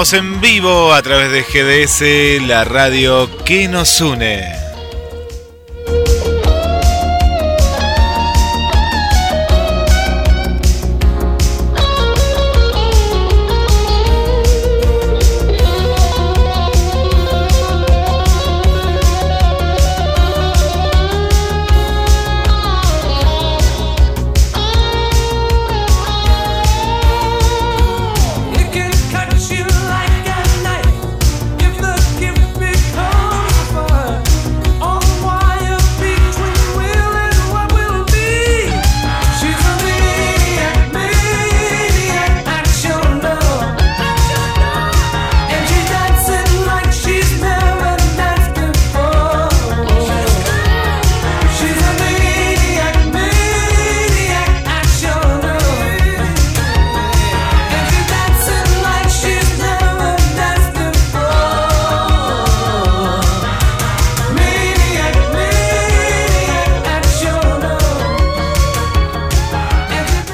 Estamos en vivo a través de GDS, la radio que nos une.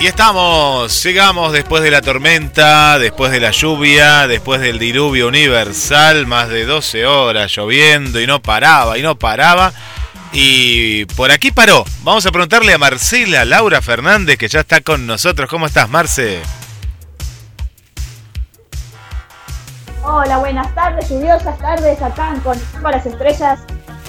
Estamos, llegamos después de la tormenta, después de la lluvia, después del diluvio universal, más de 12 horas lloviendo y no paraba y no paraba. Y por aquí paró. Vamos a preguntarle a Marcela Laura Fernández, que ya está con nosotros. ¿Cómo estás, Marce? Hola, buenas tardes, lluviosas tardes acá con las estrellas.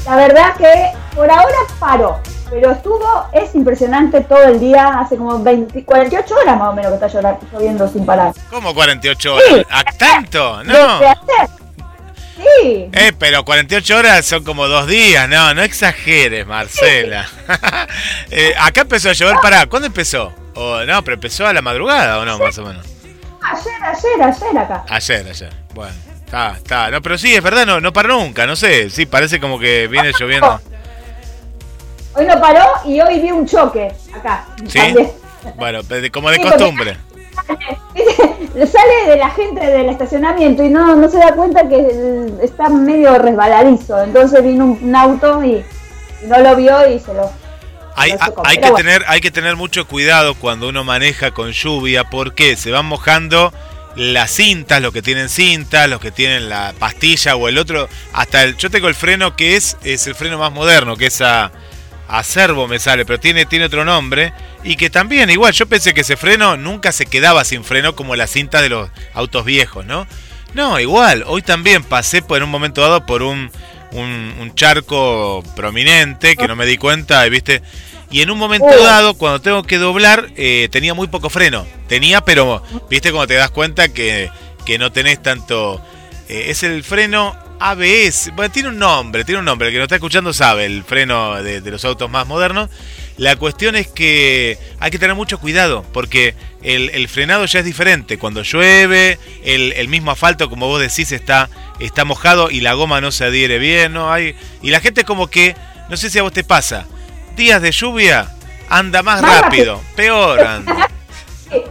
La verdad que por ahora paró pero estuvo, es impresionante todo el día, hace como 20, 48 horas más o menos que está lloviendo sin parar. ¿Cómo 48 horas? ¿A tanto? No. Sí. Eh, pero 48 horas son como dos días, no, no exageres, Marcela. eh, acá empezó a llover, para ¿cuándo empezó? O, no, pero empezó a la madrugada o no, más o menos. Ayer, ayer, ayer acá. Ayer, ayer, bueno. Está, está, no, pero sí, es verdad, no, no para nunca, no sé, sí, parece como que viene lloviendo. Hoy no paró y hoy vi un choque acá. Sí. Bueno, como de costumbre. sale de la gente del estacionamiento y no, no se da cuenta que está medio resbaladizo. Entonces vino un, auto y, no lo vio y se lo. Hay, hay que tener, hay que tener mucho cuidado cuando uno maneja con lluvia porque se van mojando las cintas, los que tienen cintas, los que tienen la pastilla o el otro, hasta el, yo tengo el freno que es, es el freno más moderno, que es a, a servo me sale, pero tiene, tiene otro nombre, y que también igual, yo pensé que ese freno nunca se quedaba sin freno como la cinta de los autos viejos, ¿no? No, igual, hoy también pasé por en un momento dado por un, un, charco prominente que no me di cuenta, ¿viste? Y en un momento oh. dado, cuando tengo que doblar, eh, tenía muy poco freno. Tenía, pero, ¿viste? Cuando te das cuenta que, que no tenés tanto... Eh, es el freno ABS. Bueno, tiene un nombre, tiene un nombre. El que no está escuchando sabe, el freno de, los autos más modernos. La cuestión es que hay que tener mucho cuidado, porque el, frenado ya es diferente. Cuando llueve, el, mismo asfalto, como vos decís, está, está mojado y la goma no se adhiere bien. ¿no? Hay, y la gente como que, no sé si a vos te pasa, días de lluvia anda más, rápido, peor anda.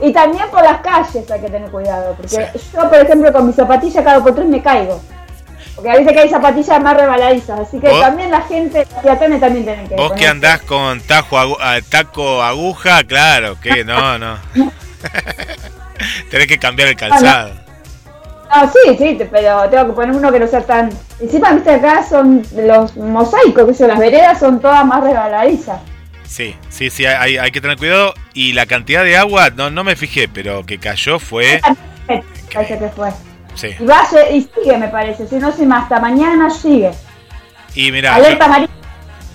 Y, también por las calles hay que tener cuidado, porque yo, por ejemplo, con mi zapatilla cada por tres me caigo. Porque a veces que hay zapatillas más rebaladizas, así que también la gente, los peatones también tienen que... Vos que andás con tajo, taco aguja, claro, que no, no. Tenés que cambiar el calzado. No, sí, sí, pero tengo que poner uno que no sea tan... Encima, viste, acá son los mosaicos, que son las veredas, son todas más rebaladizas. Sí, sí, sí, hay, hay, que tener cuidado. Y la cantidad de agua, no, no me fijé, pero que cayó fue... Parece que fue. Y, va, y sigue, me parece. Si no, si más hasta mañana sigue. Y mira. Alerta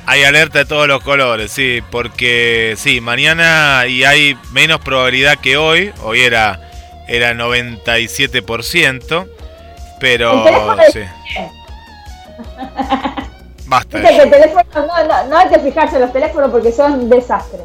Hay alerta de todos los colores, sí, porque sí, mañana y hay menos probabilidad que hoy. Hoy era, era 97%, pero sí. Basta. no, no, hay que fijarse en los teléfonos porque son desastres.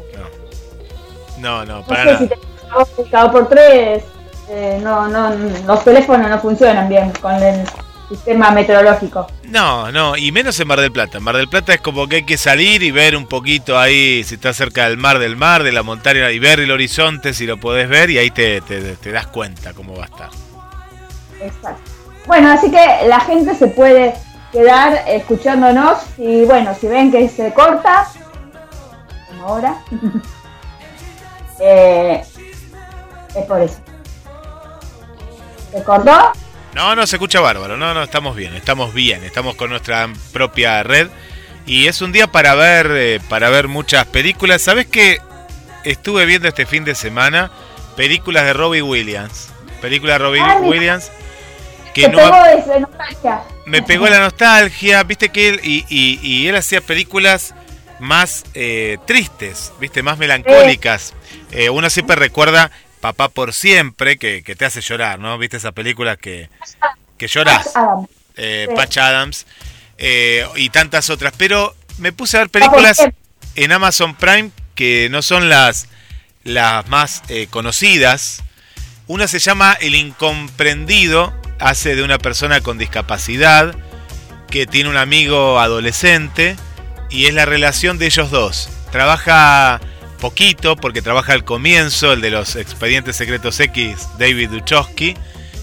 No, no, para no sé nada. Si te por tres eh, no, no, los teléfonos no funcionan bien con el sistema meteorológico. No, no, y menos en Mar del Plata. En Mar del Plata es como que hay que salir y ver un poquito ahí, si está cerca del mar, del mar, de la montaña, y ver el horizonte si lo podés ver y ahí te, te, das cuenta cómo va a estar. Exacto. Bueno, así que la gente se puede quedar escuchándonos y bueno, si ven que se corta, como ahora, eh, es por eso. ¿Se cortó? No, no, se escucha bárbaro. No, no, estamos bien, estamos bien. Estamos con nuestra propia red. Y es un día para ver, eh, para ver muchas películas. ¿Sabes qué? Estuve viendo este fin de semana películas de Robbie Williams. Películas de Robbie Williams. Que no, pegó nostalgia. Me pegó la nostalgia, viste que él y, él hacía películas más eh, tristes, viste, más melancólicas. Eh, uno siempre recuerda Papá por siempre, que, te hace llorar, ¿no? ¿Viste esa película que, que lloras? Eh, Patch Adams. Eh, y tantas otras. Pero me puse a ver películas en Amazon Prime que no son las, las más eh, conocidas. Una se llama El Incomprendido, hace de una persona con discapacidad que tiene un amigo adolescente y es la relación de ellos dos. Trabaja poquito, porque trabaja al comienzo, el de los expedientes secretos X, David Duchovsky.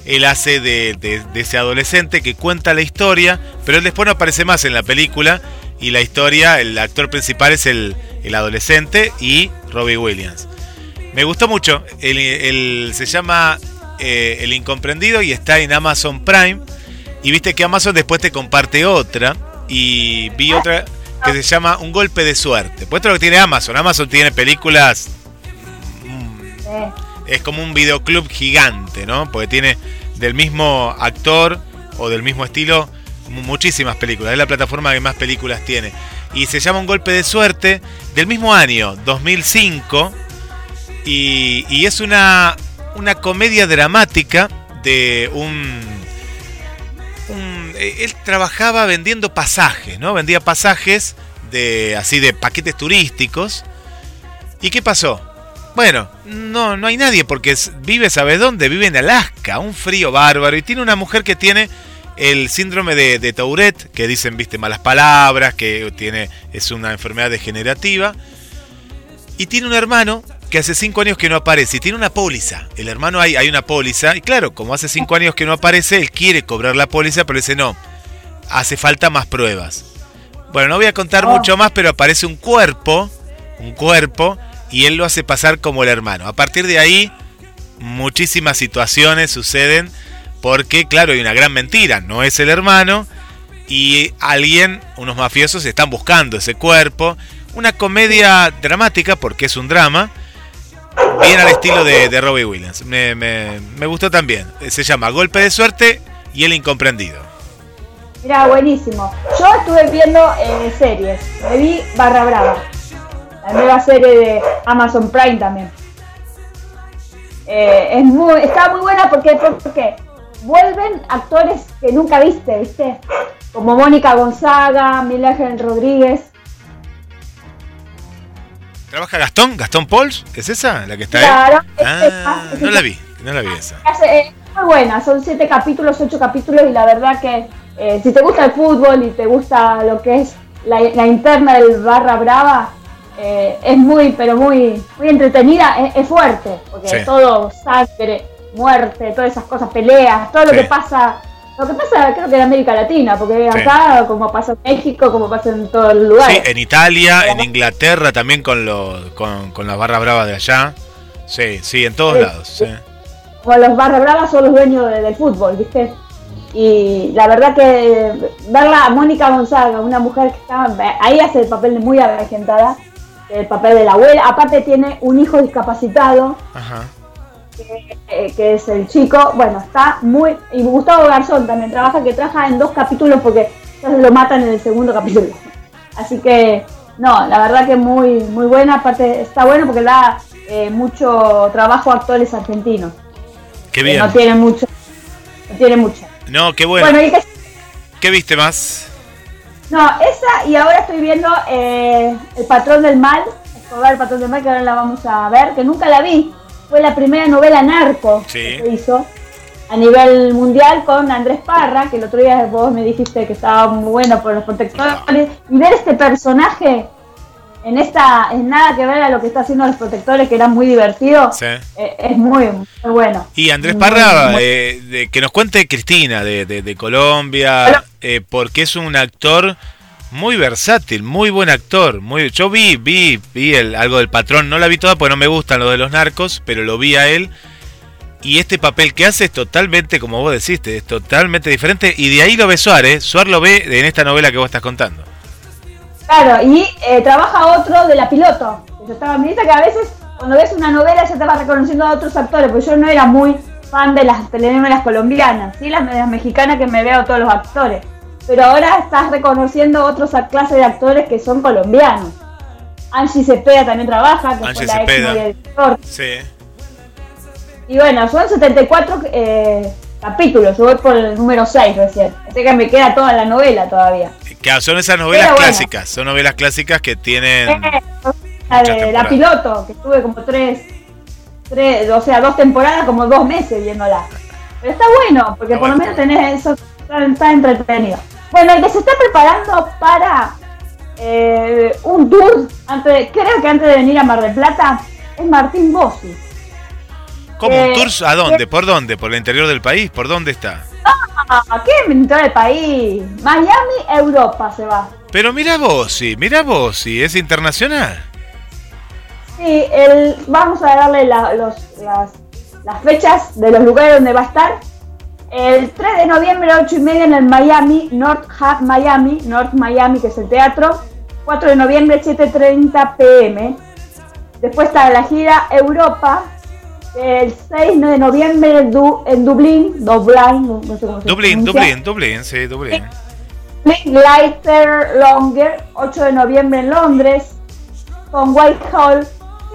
Él hace de, ese adolescente que cuenta la historia, pero él después no aparece más en la película. Y la historia, el actor principal es el, adolescente y Robbie Williams. Me gustó mucho. El, se llama eh, El Incomprendido y está en Amazon Prime. Y viste que Amazon después te comparte otra. Y vi otra que se llama Un golpe de suerte. Pues esto lo que tiene Amazon. Amazon tiene películas. Es como un videoclub gigante, ¿no? Porque tiene del mismo actor o del mismo estilo muchísimas películas. Es la plataforma que más películas tiene. Y se llama Un golpe de suerte del mismo año, 2005. Y, y es una, una comedia dramática de un él trabajaba vendiendo pasajes, ¿no? Vendía pasajes de así de paquetes turísticos. ¿Y qué pasó? Bueno, no, no hay nadie porque vive, ¿sabes dónde? Vive en Alaska, un frío bárbaro. Y tiene una mujer que tiene el síndrome de, de Tourette, que dicen, viste, malas palabras, que tiene, es una enfermedad degenerativa. Y tiene un hermano que hace cinco años que no aparece y tiene una póliza. El hermano hay, hay una póliza y claro, como hace cinco años que no aparece, él quiere cobrar la póliza, pero dice no, hace falta más pruebas. Bueno, no voy a contar mucho más, pero aparece un cuerpo, un cuerpo, y él lo hace pasar como el hermano. A partir de ahí, muchísimas situaciones suceden porque, claro, hay una gran mentira, no es el hermano, y alguien, unos mafiosos, están buscando ese cuerpo. Una comedia dramática, porque es un drama, bien al estilo de, Robbie Williams. Me, me, gustó también. Se llama Golpe de Suerte y El Incomprendido. Mira, buenísimo. Yo estuve viendo eh, series. Me vi Barra Brava. La nueva serie de Amazon Prime también. Eh, es muy, está muy buena porque, porque vuelven actores que nunca viste, ¿viste? Como Mónica Gonzaga, Miguel Rodríguez. ¿Trabaja Gastón? ¿Gastón Pauls? ¿Es esa la que está claro, ahí? Ah, no la vi, no la vi esa. Es muy buena, son siete capítulos, ocho capítulos y la verdad que eh, si te gusta el fútbol y te gusta lo que es la, interna del Barra Brava, eh, es muy, pero muy, muy entretenida, es, fuerte, porque todo sangre, muerte, todas esas cosas, peleas, todo lo que pasa lo que pasa, creo que en América Latina, porque acá, como pasa en México, como pasa en todos los lugares. Sí, en Italia, en Inglaterra también con, los, con, las barras bravas de allá. Sí, sí, en todos lados. Sí. Como los barras bravas son los dueños del fútbol, ¿viste? Y la verdad que verla a Mónica Gonzaga, una mujer que está ahí hace el papel de muy argentada, el papel de la abuela. Aparte tiene un hijo discapacitado. Ajá eh, que, es el chico, bueno, está muy... Y Gustavo Garzón también trabaja, que trabaja en dos capítulos porque lo matan en el segundo capítulo. Así que, no, la verdad que muy, muy buena, aparte está bueno porque da eh, mucho trabajo a actores argentinos. Qué bien. no tiene mucho. No tiene mucho. No, qué bueno. ¿Qué viste más? No, esa y ahora estoy viendo eh, El Patrón del Mal, El Patrón del Mal, que ahora la vamos a ver, que nunca la vi fue la primera novela narco que se hizo a nivel mundial con Andrés Parra, que el otro día vos me dijiste que estaba muy bueno por los protectores, y ver este personaje en esta, en nada que ver a lo que está haciendo los protectores, que era muy divertido, eh, es muy, muy bueno. Y Andrés Parra, eh, que nos cuente Cristina de, de, Colombia, eh, porque es un actor muy versátil, muy buen actor. Muy, yo vi, vi, vi el, algo del patrón, no la vi toda porque no me gustan lo de los narcos, pero lo vi a él. Y este papel que hace es totalmente, como vos deciste, es totalmente diferente. Y de ahí lo ve Suárez. Suárez lo ve en esta novela que vos estás contando. Claro, y eh, trabaja otro de la piloto. Yo estaba, me que a veces cuando ves una novela ya te vas reconociendo a otros actores, porque yo no era muy fan de las telenovelas colombianas, sí, las, las mexicanas que me veo todos los actores pero ahora estás reconociendo otras clases de actores que son colombianos. Angie Cepeda también trabaja, que Angie fue la Cepeda. ex Sí. Y bueno, son 74 eh, capítulos, yo voy por el número 6 recién. Así que me queda toda la novela todavía. Que son esas novelas clásicas, son novelas clásicas que tienen... Eh, la, de, la piloto, que estuve como tres, tres, o sea, dos temporadas, como dos meses viéndola. Pero está bueno, porque por lo menos tenés eso, está entretenido. Bueno, el que se está preparando para eh, un tour, antes, creo que antes de venir a Mar del Plata, es Martín Bossi. ¿Cómo? ¿Un eh, tour a dónde? ¿Por dónde? ¿Por el interior del país? ¿Por dónde está? Ah, ¿qué interior del país? Miami, Europa se va. Pero mira Bossi, mira Bossi, es internacional. Sí, el, vamos a darle los, las, las fechas de los lugares donde va a estar el 3 de noviembre a 8 y media en el Miami, North Hub Miami, North Miami, que es el teatro. 4 de noviembre, 7.30 pm. Después está la gira Europa, el 6 de noviembre en, Dublín, Dublín, no, sé cómo se Dublín, Dublín, Dublín, sí, Dublín. Lighter Longer, 8 de noviembre en Londres, con Whitehall.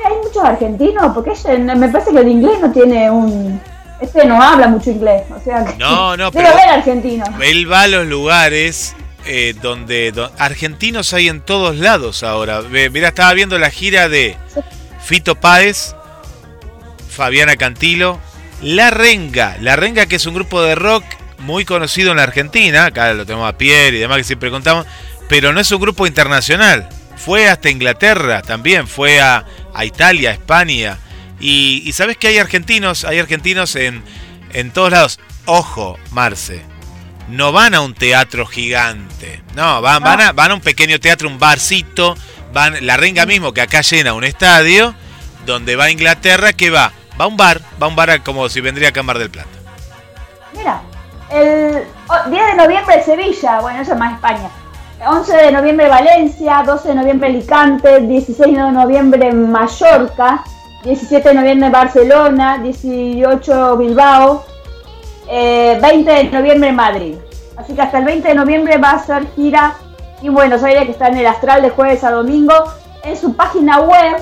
hay muchos argentinos, porque me parece que el inglés no tiene un este no habla mucho inglés, o sea que no, no, pero ver argentino. Él va a los lugares eh, donde, argentinos hay en todos lados ahora. Mira, estaba viendo la gira de Fito Páez, Fabiana Cantilo, La Renga, La Renga que es un grupo de rock muy conocido en la Argentina, acá lo tenemos a Pierre y demás que siempre contamos, pero no es un grupo internacional. Fue hasta Inglaterra también, fue a, a Italia, España. Y, sabes que hay argentinos, hay argentinos en, en todos lados. Ojo, Marce, no van a un teatro gigante. No, van, van, a, van a un pequeño teatro, un barcito. Van, la renga mismo que acá llena un estadio, donde va a Inglaterra, que va, va a un bar, va a un bar como si vendría a Mar del Plata. Mira, el 10 de noviembre Sevilla, bueno, eso es más España. 11 de noviembre Valencia, 12 de noviembre Alicante, 16 de noviembre Mallorca, 17 de noviembre Barcelona, 18 Bilbao, 20 eh, de noviembre Madrid. Así que hasta el 20 de noviembre va a ser gira y Buenos Aires que está en el astral de jueves a domingo. En su página web,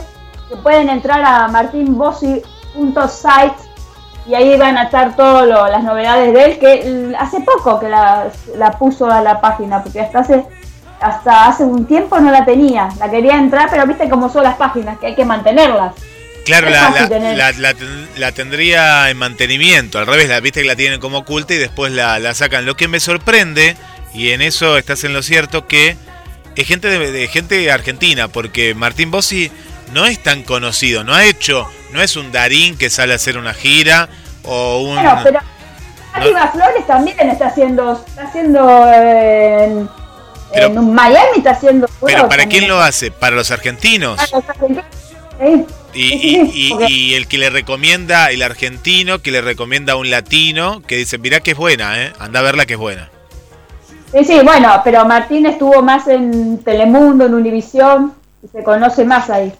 que pueden entrar a martinbossi.site y ahí van a estar todas las novedades de él, que hace poco que la, puso a la página, porque hasta hace, hasta hace un tiempo no la tenía, la quería entrar, pero viste cómo son las páginas, que hay que mantenerlas. Claro, la, la, tendría en mantenimiento, al revés, la viste que la tienen como oculta y después la, sacan. Lo que me sorprende, y en eso estás en lo cierto, que es gente de, gente argentina, porque Martín Bossi no es tan conocido, no ha hecho, no es un Darín que sale a hacer una gira o un... Bueno, pero Arriba Flores también está haciendo, está haciendo en, Miami, está haciendo... Pero ¿para quién lo hace? ¿Para los argentinos? Para los argentinos. Y, y, el que le recomienda, el argentino, que le recomienda a un latino, que dice, mirá que es buena, ¿eh? anda a verla que es buena. Sí, sí, bueno, pero Martín estuvo más en Telemundo, en Univisión, y se conoce más ahí.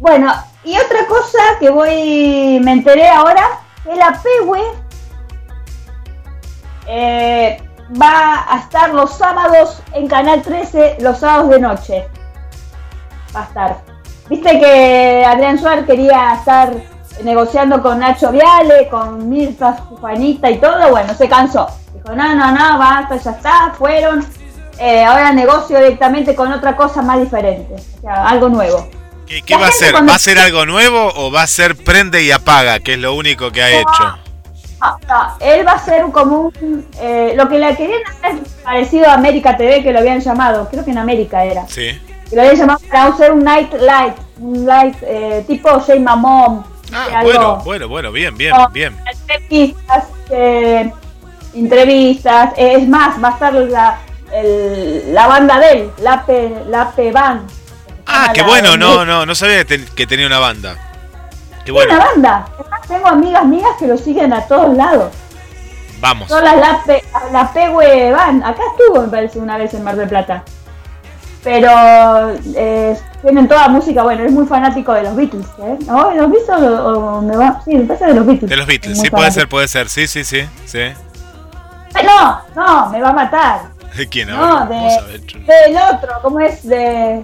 Bueno, y otra cosa que voy, me enteré ahora, que la PW eh, va a estar los sábados en Canal 13, los sábados de noche. Va a estar. Viste que Adrián Suárez quería estar negociando con Nacho Viale, con Mirta Juanita y todo, bueno, se cansó. Dijo, no, no, no, basta, ya está, fueron. Eh, ahora negocio directamente con otra cosa más diferente, o sea, algo nuevo. ¿Qué, va a hacer? ¿Va a ser algo nuevo o va a ser prende y apaga, que es lo único que ha hecho? No, él va a ser como un. Eh, lo que le querían hacer parecido a América TV, que lo habían llamado, creo que en América era. Sí. lo habían llamado para hacer un night light, un light eh, tipo Jay Mamón. Ah, bueno, bueno, bueno, bien, bien, bien. Entrevistas, eh, entrevistas, es más, va a estar la, el, la banda de él, la la P Band Ah, qué bueno, no, no, no sabía que tenía una banda. Bueno. Una banda. tengo amigas mías que lo siguen a todos lados. Vamos. Son las La, Pe, la Van. Acá estuvo, me parece, una vez en Mar del Plata. Pero eh, tienen toda música, bueno, es muy fanático de los Beatles, ¿eh? ¿No? ¿Los Beatles o, me va? Sí, me parece de los Beatles. De los Beatles, sí, puede ser, puede ser, sí, sí, sí, sí. No, no, me va a matar. ¿De quién? No, de, del otro, ¿cómo es? De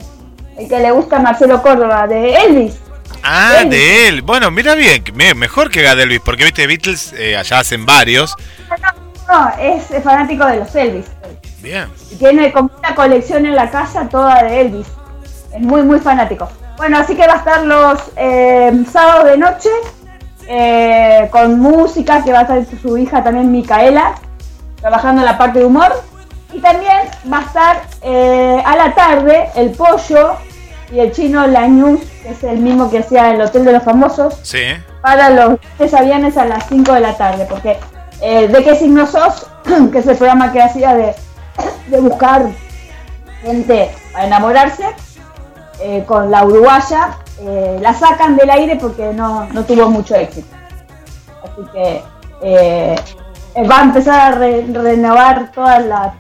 el que le gusta a Marcelo Córdoba, de Elvis. Ah, de él. Bueno, mira bien, mejor que Elvis, porque viste, Beatles eh, allá hacen varios. No, es fanático de los Elvis. Bien. tiene como una colección en la casa toda de Elvis. Es muy, muy fanático. Bueno, así que va a estar los eh, sábados de noche eh, con música, que va a estar su hija también, Micaela, trabajando en la parte de humor. Y también va a estar a la tarde el pollo y el chino Lañus, que es el mismo que hacía el Hotel de los Famosos, sí. para los aviones a las 5 de la tarde, porque eh, ¿De qué signo sos? que es el programa que hacía de, buscar gente para enamorarse, eh, con la uruguaya, eh, la sacan del aire porque no, tuvo mucho éxito. Así que va a empezar a renovar toda la,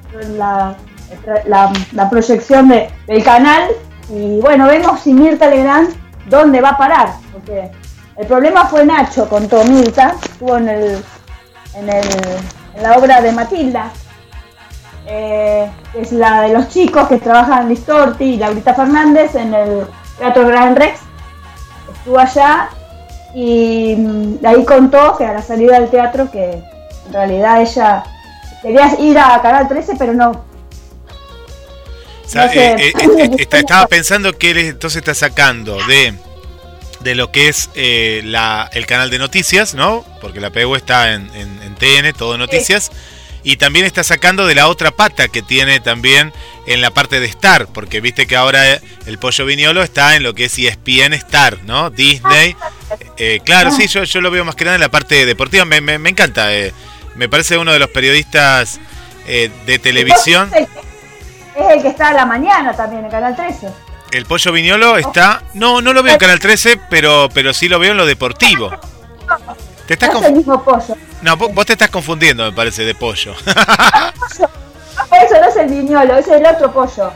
la, proyección del canal y bueno, vemos si Mirta Legrand dónde va a parar, porque el problema fue Nacho con todo Mirta, estuvo en, el, en, el, en la obra de Matilda, eh, que es la de los chicos que trabajan Liz Torti y Laurita Fernández en el Teatro Gran Rex. Estuvo allá y mm, ahí contó que a la salida del teatro que en realidad ella quería ir a Canal 13 pero no eh, eh, eh, estaba pensando que él entonces está sacando de, de lo que es la, el canal de noticias, ¿no? Porque la PU está en, TN, todo noticias. y también está sacando de la otra pata que tiene también en la parte de Star, porque viste que ahora el pollo viñolo está en lo que es ESPN Star, ¿no? Disney. Eh, claro, sí, yo, yo lo veo más que nada en la parte deportiva, me, me, encanta, eh, me parece uno de los periodistas eh, de televisión. Es el, que está a la mañana también en Canal 13. El pollo viñolo está, no, no lo veo en Canal 13, pero, pero sí lo veo en lo deportivo. Te estás no es el mismo pollo. No, vos, te estás confundiendo, me parece, de pollo. Eso no es el viñolo, es el otro pollo.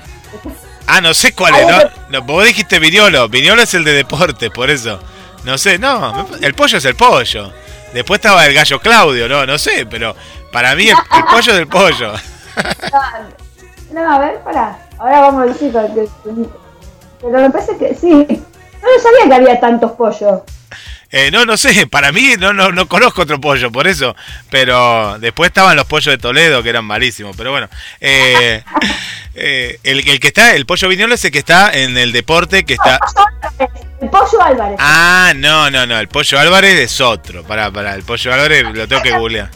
Ah, no sé cuál es, ¿no? Vos dijiste viñolo. Viñolo es el de deporte, por eso. No sé, no. El pollo es el pollo. Después estaba el gallo Claudio, no, no sé, pero para mí el, pollo es el pollo. No, a ver, para. Ahora vamos a decir. Pero me parece que sí. No sabía que había tantos pollos. Eh, no, no sé, para mí no, no, no conozco otro pollo, por eso. Pero después estaban los pollos de Toledo, que eran malísimos. Pero bueno, eh, eh, el, el, que está, el pollo viñolo es el que está en el deporte, que está... El pollo Álvarez. Ah, no, no, no, el pollo Álvarez es otro. Para, para, el pollo Álvarez lo tengo que googlear.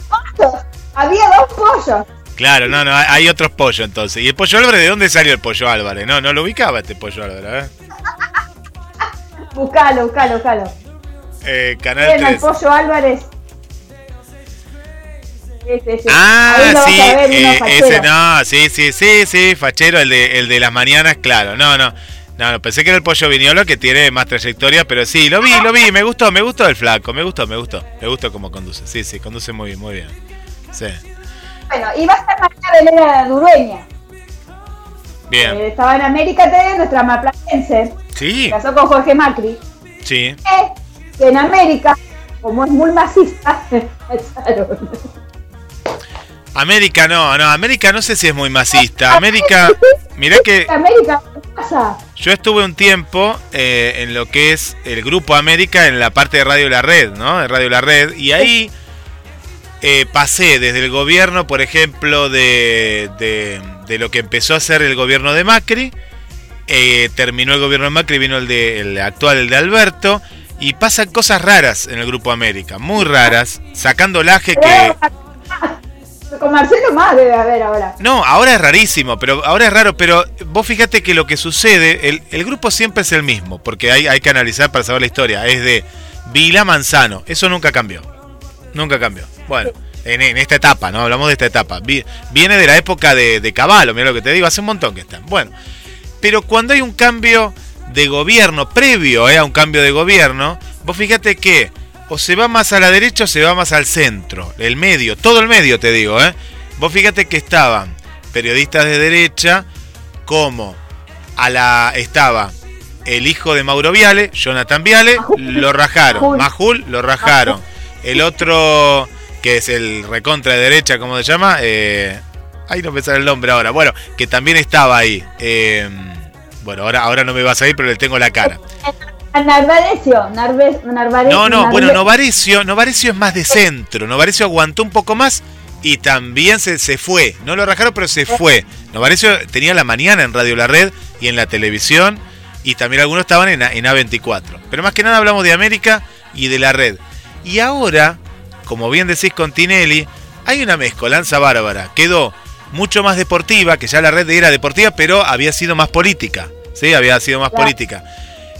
Había dos pollos. Claro, no, no, hay otros pollos entonces. ¿Y el pollo Álvarez de dónde salió el pollo Álvarez? No, no lo ubicaba este pollo Álvarez, ¿eh? Buscalo, buscalo, buscalo. Eh, Canal Bien, 3. Pollo Álvarez. Ah, sí, eh, ese no, sí, sí, sí, sí, fachero, el de, el de las mañanas, claro, no, no, no, pensé que era el pollo viñolo que tiene más trayectoria, pero sí, lo vi, lo vi, me gustó, me gustó el flaco, me gustó, me gustó, me gustó cómo conduce, sí, sí, conduce muy bien, muy bien, sí. Bueno, y va a estar María Belén Durueña. Bien. Eh, estaba en América TV, nuestra maplatense. Sí. casó con Jorge Macri. Sí. Eh, en América, como es muy masista, América no, no, América no sé si es muy masista. América, mirá que... América, pasa? Yo estuve un tiempo eh, en lo que es el grupo América en la parte de Radio La Red, ¿no? De Radio La Red. Y ahí eh, pasé desde el gobierno, por ejemplo, de, de, lo que empezó a ser el gobierno de Macri. Eh, terminó el gobierno de Macri, vino el, de, el actual, el de Alberto. Y pasan cosas raras en el Grupo América, muy raras, sacando laje que... Con Marcelo más debe haber ahora. No, ahora es rarísimo, pero ahora es raro, pero vos fíjate que lo que sucede, el, el grupo siempre es el mismo, porque hay, hay que analizar para saber la historia, es de Vila Manzano, eso nunca cambió, nunca cambió. Bueno, en, en esta etapa, ¿no? Hablamos de esta etapa, viene de la época de, de Caballo, mira lo que te digo, hace un montón que están. Bueno, pero cuando hay un cambio de gobierno, previo eh, a un cambio de gobierno, vos fíjate que o se va más a la derecha o se va más al centro, el medio, todo el medio te digo, ¿eh? Vos fíjate que estaban periodistas de derecha como a la estaba el hijo de Mauro Viale, Jonathan Viale, lo rajaron, Majul lo rajaron. El otro que es el recontra de derecha, ¿cómo se llama? Eh, ahí no me sale el nombre ahora. Bueno, que también estaba ahí. Eh, bueno, ahora, ahora no me vas a ir, pero le tengo la cara. Narvarecio, No, no, bueno, Novarecio, Novarecio es más de centro. Novarecio aguantó un poco más y también se, se fue. No lo rajaron, pero se fue. Novarecio tenía la mañana en Radio La Red y en la televisión. Y también algunos estaban en, en A24. Pero más que nada hablamos de América y de la red. Y ahora, como bien decís con Tinelli, hay una mezcolanza bárbara. Quedó mucho más deportiva, que ya la red era deportiva, pero había sido más política. ¿sí? Había sido más política.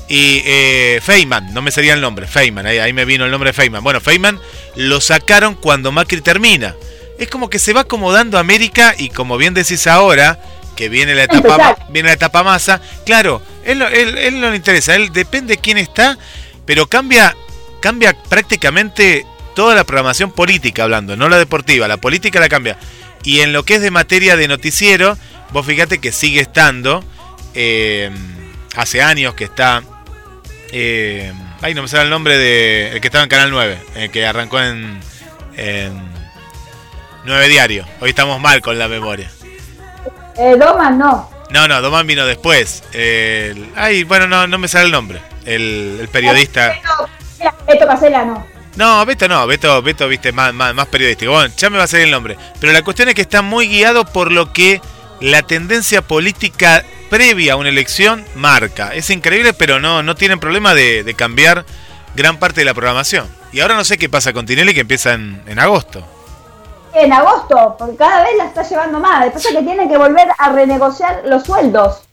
Y eh, Feynman, no me sería el nombre, Feynman, ahí, me vino el nombre de Feynman. Bueno, Feynman lo sacaron cuando Macri termina. Es como que se va acomodando América y como bien decís ahora, que viene la etapa, viene la etapa masa, claro, él, él, no le interesa, él depende de quién está, pero cambia, cambia prácticamente toda la programación política hablando, no la deportiva, la política la cambia. Y en lo que es de materia de noticiero, vos fíjate que sigue estando, eh, hace años que está, eh, ay no me sale el nombre de, el que estaba en Canal 9, el que arrancó en, en 9 Diario. Hoy estamos mal con la memoria. Eh, Doman no. No, no, Doman vino después. ay, bueno, no, no me sale el nombre. El, el periodista. Beto Casela no. No, Beto no, Beto, Beto viste, más, más, más periodístico. Bueno, ya me va a salir el nombre. Pero la cuestión es que está muy guiado por lo que la tendencia política previa a una elección marca. Es increíble, pero no, no tienen problema de, cambiar gran parte de la programación. Y ahora no sé qué pasa con Tinelli que empieza en, agosto. en agosto, porque cada vez la está llevando más. Después es que tiene que volver a renegociar los sueldos.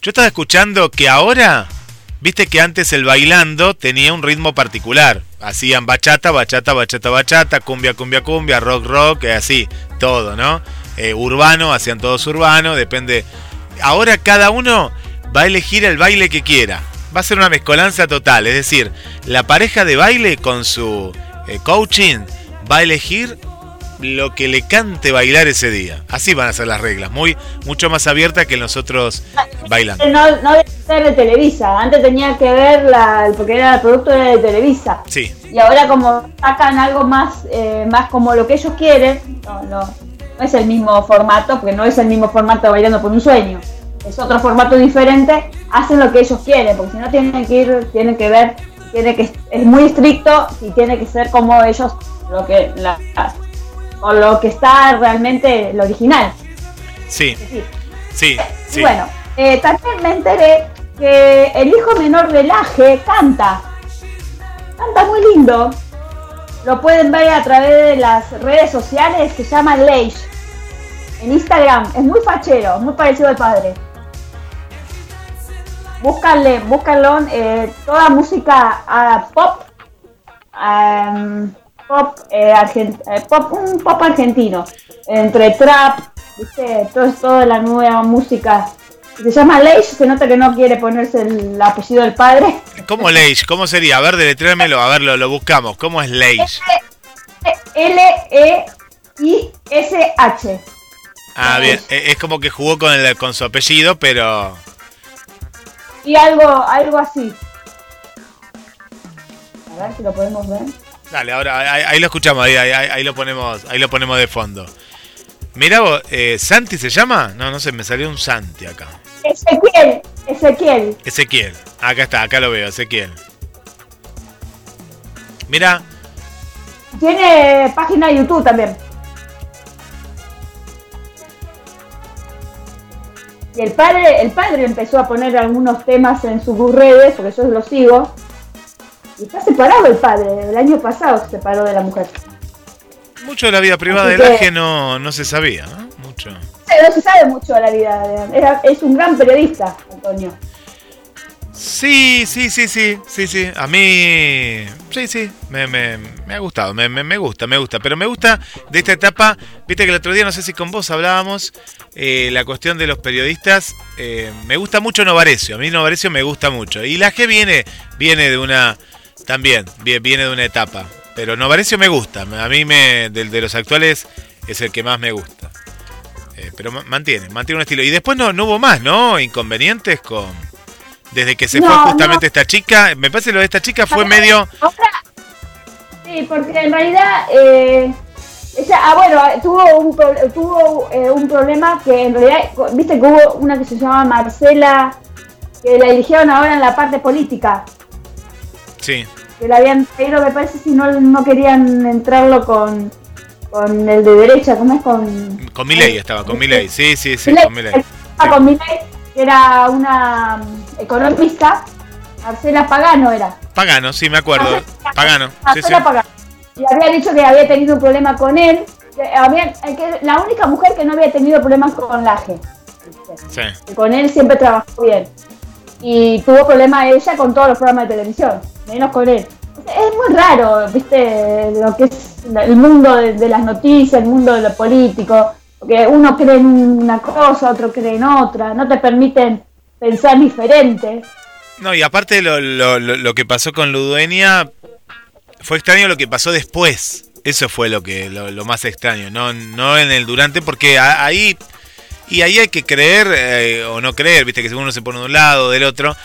Yo estaba escuchando que ahora, viste que antes el bailando tenía un ritmo particular. Hacían bachata, bachata, bachata, bachata, cumbia, cumbia, cumbia, rock, rock, así, todo, ¿no? Eh, urbano, hacían todos urbano, depende. Ahora cada uno va a elegir el baile que quiera. Va a ser una mezcolanza total, es decir, la pareja de baile con su eh, coaching va a elegir lo que le cante bailar ese día. Así van a ser las reglas, muy mucho más abiertas que nosotros bailando. No, no ser de Televisa, antes tenía que ver la, porque era el producto de Televisa. Sí. Y ahora como sacan algo más, eh, más como lo que ellos quieren, no, no, no es el mismo formato, porque no es el mismo formato bailando por un sueño. Es otro formato diferente, hacen lo que ellos quieren, porque si no tienen que ir, tienen que ver, tiene que es muy estricto y tiene que ser como ellos lo que la, o lo que está realmente el original. Sí. Sí, sí. Bueno, eh, también me enteré que el hijo menor del Aje canta. Canta muy lindo. Lo pueden ver a través de las redes sociales, se llama Leish. En Instagram. Es muy fachero, muy parecido al padre. Búscanle, búscanlo. Eh, toda música uh, pop. Um, pop, eh, argent eh, pop, un pop argentino, entre trap, ¿viste? Todo, toda la nueva música. Se llama Leish, se nota que no quiere ponerse el apellido del padre. ¿Cómo Leish? ¿Cómo sería? A ver, deletréamelo, a ver, lo, lo buscamos. ¿Cómo es Leish? L-E-I-S-H. Ah, bien, e, es como que jugó con, el, con su apellido, pero... Y algo, algo así. A ver si lo podemos ver. Dale, ahora ahí, lo escuchamos, ahí, ahí, lo ponemos, ahí lo ponemos de fondo. Mira vos, eh, ¿Santi se llama? No, no sé, me salió un Santi acá. Ezequiel, Ezequiel. Ezequiel, acá está, acá lo veo, Ezequiel. Mira. Tiene página de YouTube también. Y el padre, el padre empezó a poner algunos temas en sus redes, porque yo lo sigo, y está separado el padre, el año pasado se separó de la mujer. Mucho de la vida privada del Aje no, no se sabía, ¿no? Mucho. No se sabe mucho de la vida de Era, Es un gran periodista, Antonio. Sí, sí, sí, sí, sí, sí. A mí, sí, sí, me, me, me ha gustado, me, me, gusta, me gusta. Pero me gusta de esta etapa, viste que el otro día, no sé si con vos hablábamos, eh, la cuestión de los periodistas. Eh, me gusta mucho Novarecio, a mí Novarecio me gusta mucho. Y la G viene, viene de una también, viene de una etapa. Pero Novarecio me gusta. A mí me, del de los actuales es el que más me gusta. Eh, pero mantiene, mantiene un estilo. Y después no, no hubo más, ¿no? Inconvenientes con... Desde que se fue justamente esta chica. Me parece que lo de esta chica fue medio... Sí, porque en realidad... Eh, ella, ah, bueno, tuvo un, tuvo, eh, un problema que en realidad, viste que hubo una que se llama Marcela, que la eligieron ahora en la parte política. Sí que la habían traído, me parece, si no, no querían entrarlo con, con el de derecha, ¿cómo es? Con, con Milei estaba, con Milei, sí, sí, sí, con Milei. con Milei, que era una mm, economista, Marcela Pagano era. Pagano, sí, me acuerdo, Pagano. Marcela Pagano. Y había dicho que había tenido un problema con él, había, que la única mujer que no había tenido problemas con Laje. Sí. Con él siempre trabajó bien. Y tuvo problemas ella con todos los programas de televisión menos con él. Es muy raro, viste, lo que es el mundo de, las noticias, el mundo de lo político, porque uno cree en una cosa, otro cree en otra, no te permiten pensar diferente. No, y aparte lo, lo, lo que pasó con Ludueña, fue extraño lo que pasó después. Eso fue lo que lo, más extraño, no, no en el durante, porque ahí y ahí hay que creer eh, o no creer, viste que uno se pone de un lado o del otro,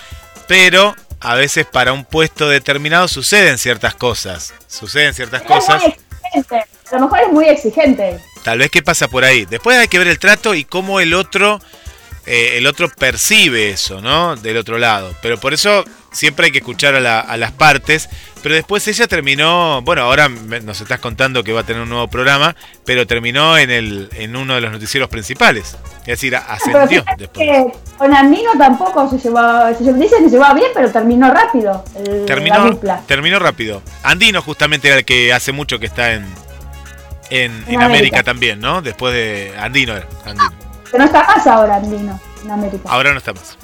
pero a veces para un puesto determinado suceden ciertas cosas. Suceden ciertas cosas. A lo mejor es muy exigente. Tal vez qué pasa por ahí. Después hay que ver el trato y cómo el otro, eh, el otro percibe eso, ¿no? Del otro lado. Pero por eso siempre hay que escuchar a, a, las partes. Pero después ella terminó, bueno, ahora nos estás contando que va a tener un nuevo programa, pero terminó en, el, en uno de los noticieros principales. Es decir, ascendió después. con Andino tampoco se llevaba, se dice que se llevaba bien, pero terminó rápido. terminó, terminó rápido. Andino justamente era el que hace mucho que está en, En, en, América. también, ¿no? Después de Andino era. Andino. Que no está más ahora Andino en América. Ahora no está más.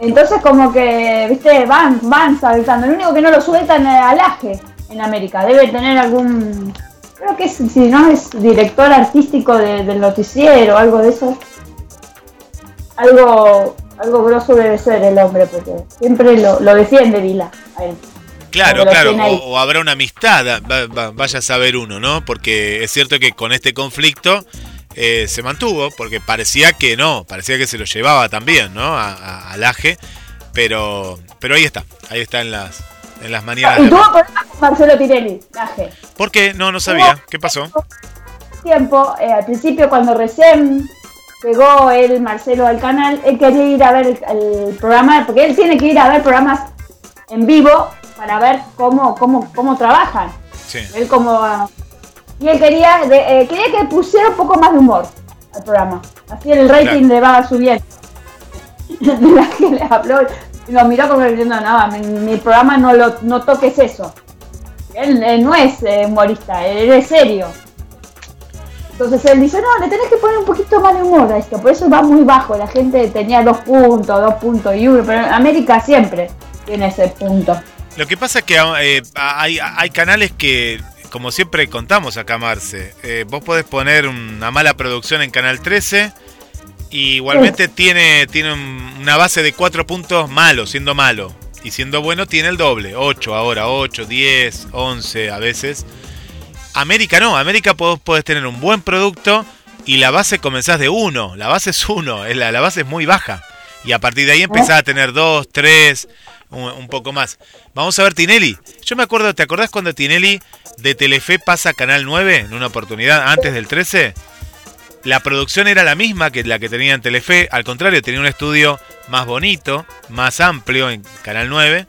Entonces como que, viste, van, van saltando. Lo único que no lo sueltan es Alaje en América. Debe tener algún... Creo que si no es director artístico del noticiero o algo de eso. Algo algo grosso debe ser el hombre, porque siempre lo, defiende Vila a él. Claro, claro, o, habrá una amistad, vaya a saber uno, ¿no? Porque es cierto que con este conflicto eh, se mantuvo, porque parecía que no, parecía que se lo llevaba también, ¿no? A, Laje, pero, pero ahí está, ahí está en las, en las mañanas. Y tuvo problemas con Marcelo Tirelli, Laje. ¿Por qué? No, no sabía. ¿Qué pasó? Tiempo, eh, al principio cuando recién llegó él, Marcelo, al canal, él quería ir a ver el, programa, porque él tiene que ir a ver programas en vivo para ver cómo, cómo, cómo trabajan. Sí. Él como, y él quería, eh, quería que pusiera un poco más de humor al programa. Así el rating le va subiendo. la que le habló, lo miró como diciendo, no, mi, mi programa no, lo, no toques eso. Él, no es eh, humorista, él es serio. Entonces él dice, no, le tenés que poner un poquito más de humor a esto, por eso va muy bajo, la gente tenía dos puntos, dos puntos y uno, pero en América siempre tiene ese punto. Lo que pasa es que eh, hay, hay canales que, como siempre contamos acá, Marce, eh, vos podés poner una mala producción en Canal 13 y igualmente tiene, tiene una base de cuatro puntos malo, siendo malo. Y siendo bueno tiene el doble, 8 ahora, 8, 10, 11 a veces. América no, América podés, tener un buen producto y la base comenzás de uno, la base es uno, la, la base es muy baja. Y a partir de ahí empezás a tener dos, tres, un, poco más. Vamos a ver Tinelli. Yo me acuerdo, ¿te acordás cuando Tinelli de Telefe pasa a Canal 9 en una oportunidad antes del 13? La producción era la misma que la que tenía en Telefe, al contrario, tenía un estudio más bonito, más amplio en Canal 9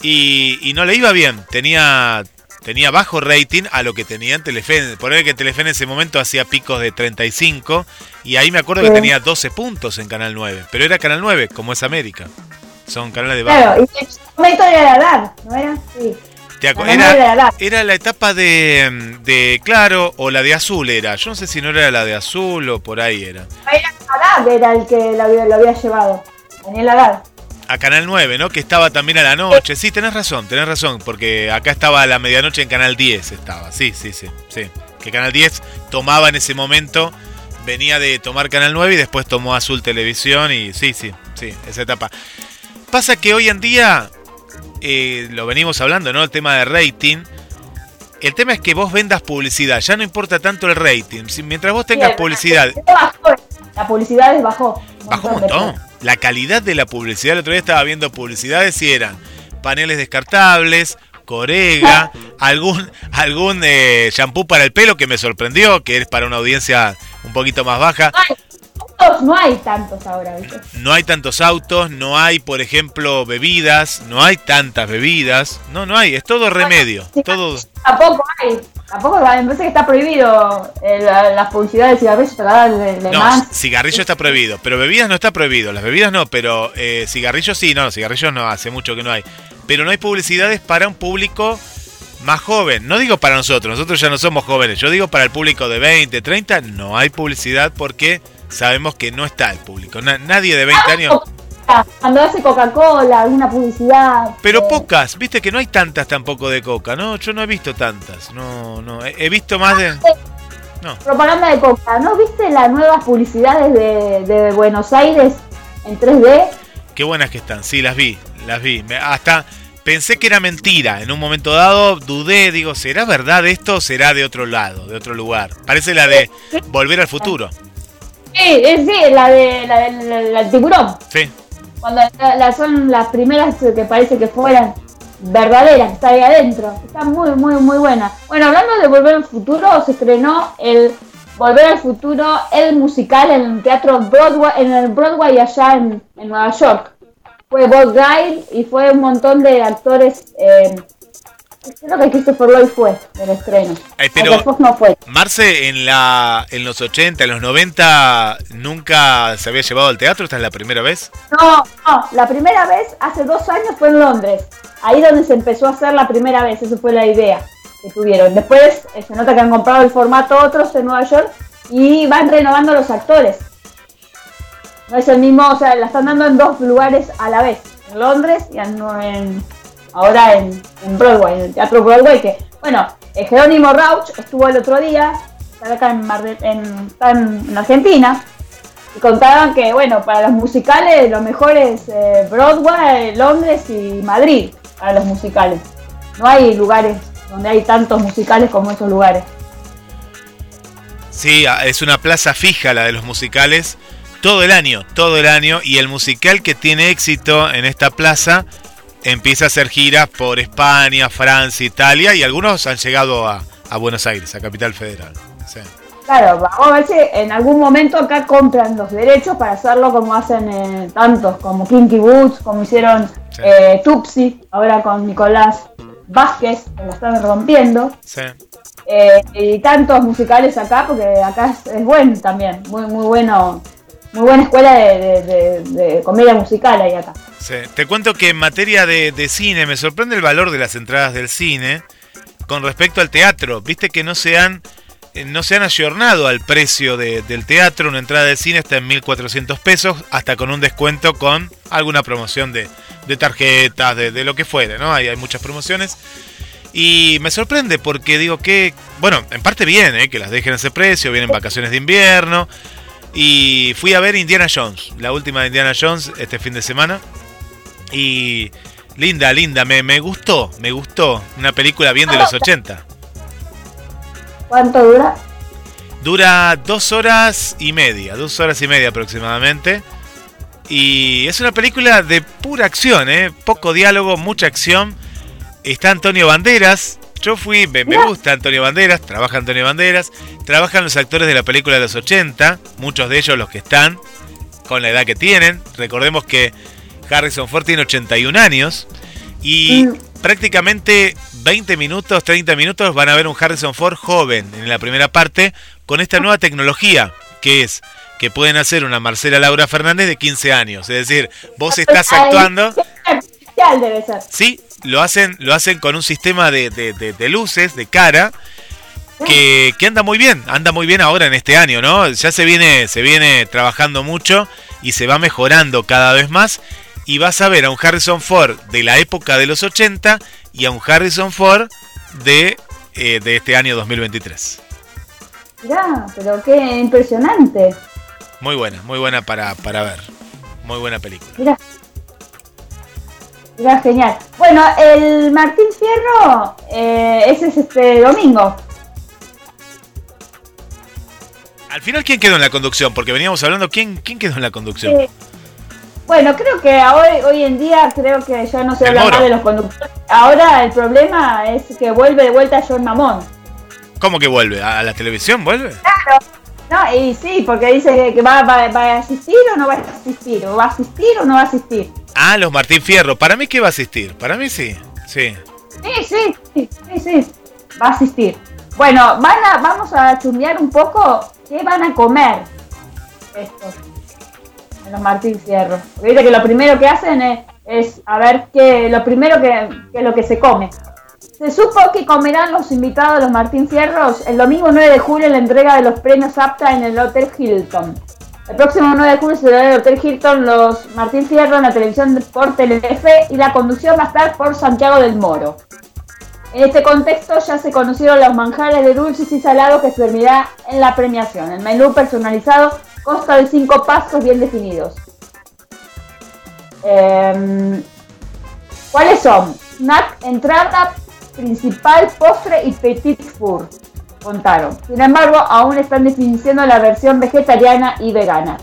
y, y no le iba bien. Tenía tenía bajo rating a lo que tenía en Telefe. Por que en Telefe en ese momento hacía picos de 35 y ahí me acuerdo que tenía 12 puntos en Canal 9. Pero era Canal 9, como es América. Son canales de bajo. Claro, y el momento era la ¿no era? Sí. Era, era, la etapa de, de, claro o la de azul era. Yo no sé si no era la de azul o por ahí era. Era Haddad era el que lo había, lo había llevado. Daniel Haddad a Canal 9, ¿no? Que estaba también a la noche. Sí, tenés razón, tenés razón, porque acá estaba a la medianoche en Canal 10 estaba. Sí, sí, sí, sí. Que Canal 10 tomaba en ese momento, venía de tomar Canal 9 y después tomó Azul Televisión y sí, sí, sí, esa etapa. Pasa que hoy en día, eh, lo venimos hablando, ¿no? El tema de rating. El tema es que vos vendas publicidad, ya no importa tanto el rating. Mientras vos tengas publicidad. La publicidad es bajó. Bajó un montón la calidad de la publicidad. El otro día estaba viendo publicidades y eran paneles descartables, corega, algún, algún eh, shampoo para el pelo que me sorprendió, que es para una audiencia un poquito más baja. No hay tantos ahora, No hay tantos autos, no hay, por ejemplo, bebidas, no hay tantas bebidas. No, no hay, es todo remedio. todo... Tampoco hay. Tampoco me parece que está prohibido eh, las publicidades de cigarrillos de, No, cigarrillo está prohibido, pero bebidas no está prohibido. Las bebidas no, pero eh, cigarrillos sí, no, cigarrillos no, hace mucho que no hay. Pero no hay publicidades para un público más joven. No digo para nosotros, nosotros ya no somos jóvenes. Yo digo para el público de 20, 30, no hay publicidad porque sabemos que no está el público. nadie de 20 años. Cuando hace Coca-Cola, alguna publicidad. Pero eh. pocas, viste que no hay tantas tampoco de Coca, ¿no? Yo no he visto tantas. No, no. He, visto más de. No. Propaganda de Coca, ¿no viste las nuevas publicidades de, de Buenos Aires en 3D? Qué buenas que están, sí, las vi, las vi. hasta pensé que era mentira. En un momento dado dudé, digo, ¿será verdad esto o será de otro lado, de otro lugar? Parece la de Volver al Futuro. Sí, sí, la de la del tiburón. Sí. Cuando son las primeras que parece que fueran verdaderas, que está ahí adentro. Está muy, muy, muy buena. Bueno, hablando de Volver al Futuro, se estrenó el Volver al Futuro, el musical en el teatro Broadway, en el Broadway allá en, Nueva York. Fue Bob Guy y fue un montón de actores eh, Creo que Christopher Lloyd fue del estreno. pero Marce, en, la, en los 80, en los 90, ¿nunca se había llevado al teatro? ¿Esta es la primera vez? No, no, la primera vez hace dos años fue en Londres. Ahí donde se empezó a hacer la primera vez, esa fue la idea. que tuvieron. Después eh, se nota que han comprado el formato otros en Nueva York y van renovando los actores. No es el mismo, o sea, la están dando en dos lugares a la vez, en Londres y en, ahora en, Broadway, en el Teatro Broadway, que, bueno, eh, Jerónimo Rauch estuvo el otro día, está acá en, en, Argentina, y contaban que, bueno, para los musicales lo mejor es eh, Broadway, Londres y Madrid, para los musicales. No hay lugares donde hay tantos musicales como esos lugares. Sí, es una plaza fija la de los musicales todo el año, todo el año. Y el musical que tiene éxito en esta plaza empieza a hacer giras por España, Francia, Italia y algunos han llegado a, Buenos Aires, a Capital Federal. Claro, vamos a ver si en algún momento acá compran los derechos para hacerlo como hacen eh, tantos, como Kinky Boots, como hicieron eh, Tupsi, ahora con Nicolás Vázquez, que la están rompiendo. Eh, y tantos musicales acá, porque acá es, bueno también, muy muy bueno, muy buena escuela de, comedia musical ahí acá. Te cuento que en materia de, cine me sorprende el valor de las entradas del cine con respecto al teatro. Viste que no se han, eh, no se han ayornado al precio del teatro. Una entrada de cine está en 1.400 pesos, hasta con un descuento con alguna promoción de, de tarjetas, de, lo que fuera, ¿no? Hay, muchas promociones. Y me sorprende porque digo que, bueno, en parte bien, ¿eh? que las dejen ese precio, vienen vacaciones de invierno. Y fui a ver Indiana Jones, la última de Indiana Jones este fin de semana. Y linda, linda, me, me gustó, me gustó. Una película bien de los 80. ¿Cuánto dura? Dura dos horas y media, dos horas y media aproximadamente. Y es una película de pura acción, ¿eh? Poco diálogo, mucha acción. Está Antonio Banderas. Yo fui, me, gusta Antonio Banderas, trabaja Antonio Banderas. Trabajan los actores de la película de los 80, muchos de ellos los que están con la edad que tienen. Recordemos que Harrison Ford tiene 81 años y mm. prácticamente 20 minutos, 30 minutos van a ver un Harrison Ford joven en la primera parte con esta nueva tecnología que es que pueden hacer una Marcela Laura Fernández de 15 años. Es decir, vos estás actuando. Debe ser. Sí, lo hacen, lo hacen con un sistema de, de, luces, de cara, que, que, anda muy bien, anda muy bien ahora en este año, ¿no? Ya se viene, se viene trabajando mucho y se va mejorando cada vez más. Y vas a ver a un Harrison Ford de la época de los 80 y a un Harrison Ford de, eh, de este año 2023. Ya, pero qué impresionante. Muy buena, muy buena para, para ver. Muy buena película. Mira, genial. Bueno, el Martín Fierro, eh, ese es este domingo. Al final, ¿quién quedó en la conducción? Porque veníamos hablando, ¿quién, quién quedó en la conducción? bueno, creo que hoy, hoy en día creo que ya no se habla más de los conductores. Ahora el problema es que vuelve de vuelta John Mamón. ¿Cómo que vuelve? ¿A la televisión vuelve? Claro, no, y sí, porque dice que va, a asistir o no va a asistir, o va a asistir o no va a asistir. Ah, los Martín Fierro. Para mí que va a asistir. Para mí sí, sí. Sí, sí, sí, sí, Va a asistir. Bueno, van a, vamos a chumbear un poco qué van a comer estos los Martín Fierro. Porque que lo primero que hacen es, a ver qué, lo primero que, que lo que se come. Se supo que comerán los invitados de los Martín Fierros el domingo 9 de julio en la entrega de los premios APTA en el Hotel Hilton. El próximo 9 de julio se dará en el Hotel Hilton los Martín Fierro en la televisión por Telefe y la conducción va a estar por Santiago del Moro. En este contexto ya se conocieron los manjares de dulces y salados que servirá en la premiación. El menú personalizado consta de cinco pasos bien definidos. Em, ¿Cuáles son? Snack, entrada, principal, postre y petit four, contaron. Sin embargo, aún están definiendo la versión vegetariana y vegana.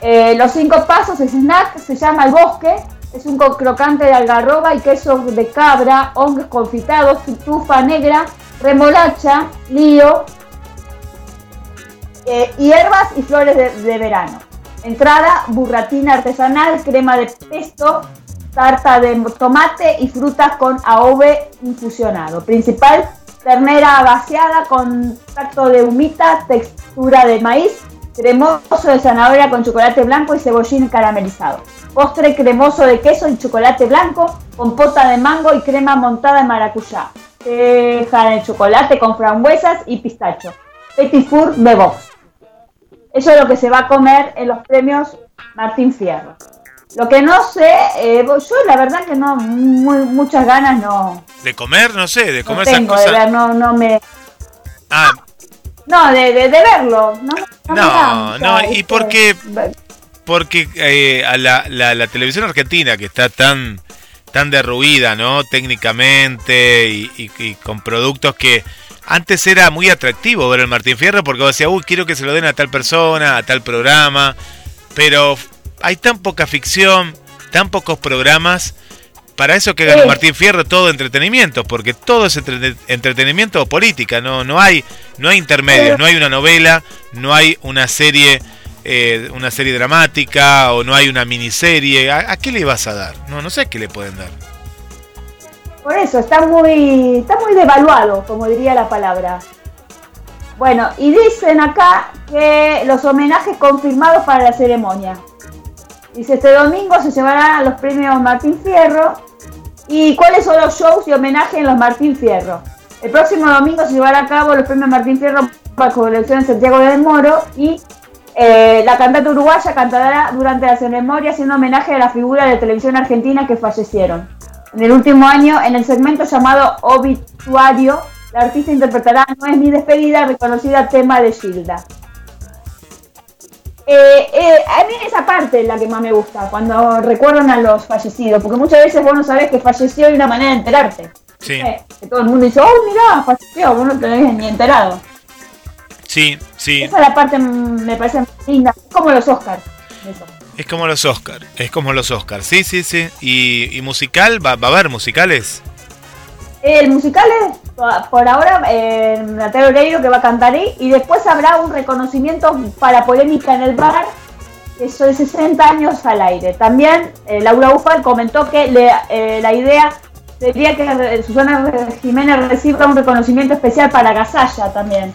Eh, los cinco pasos snack se llama el bosque, es un crocante de algarroba y queso de cabra, hongos confitados, tufa negra, remolacha, lío, eh, hierbas y flores de verano. Entrada, burratina artesanal, crema de pesto, tarta de tomate y frutas con aove infusionado. Principal, ternera vaciada con tacto de humita, textura de maíz, cremoso de zanahoria con chocolate blanco y cebollín caramelizado. Postre cremoso de queso y chocolate blanco, compota de mango y crema montada de maracuyá. lenteja de chocolate con frambuesas y pistacho. Petit Four de Vox. Eso es lo que se va a comer en los premios Martín Fierro. Lo que no sé, eh, yo la verdad que no, muy, muchas ganas no. ¿De comer? No sé, de comer no tengo, esas cosas. De ver, no, no me. Ah. No, de, de, verlo. No, no, no, y porque. Porque eh, a la, la, la, televisión argentina, que está tan tan derruida, ¿no? Técnicamente y, y, y, con productos que antes era muy atractivo ver el Martín Fierro porque decía, uy, quiero que se lo den a tal persona, a tal programa, pero hay tan poca ficción, tan pocos programas. Para eso que gana Martín Fierro todo entretenimiento, porque todo es entre, entretenimiento o política, no, no hay, no hay intermedios, no hay una novela, no hay una serie, eh, una serie dramática o no hay una miniserie. ¿A, ¿A, qué le vas a dar? No, no sé qué le pueden dar. Por eso, está muy, está muy devaluado, como diría la palabra. Bueno, y dicen acá que los homenajes confirmados para la ceremonia. Dice, este domingo se llevarán los premios Martín Fierro. ¿Y cuáles son los shows y homenajes en los Martín Fierro? El próximo domingo se llevará a cabo los premios Martín Fierro para colección Santiago del Moro y eh, la cantante uruguaya cantará durante la ceremonia haciendo homenaje a la figura de televisión argentina que fallecieron. En el último año, en el segmento llamado Obituario, la artista interpretará No es mi despedida, reconocida tema de Gilda. Eh, eh, a mí esa parte es la que más me gusta, cuando recuerdan a los fallecidos, porque muchas veces vos no sabés que falleció y una manera de enterarte. Sí. Eh, que todo el mundo dice, oh, mirá, falleció, vos no te habías ni enterado. Sí, sí. Esa es la parte me parece linda, como los Oscars. Eso. Es como los Oscars, es como los Oscars, sí, sí, sí. ¿Y, y musical? ¿Va, ¿Va, a haber musicales? El musical es por ahora eh, Natalia Oreiro que va a cantar ahí y después habrá un reconocimiento para polémica en el bar eso de 60 años al aire. También eh, Laura Ufal comentó que eh, la idea sería que Susana Jiménez reciba un reconocimiento especial para Gasalla también,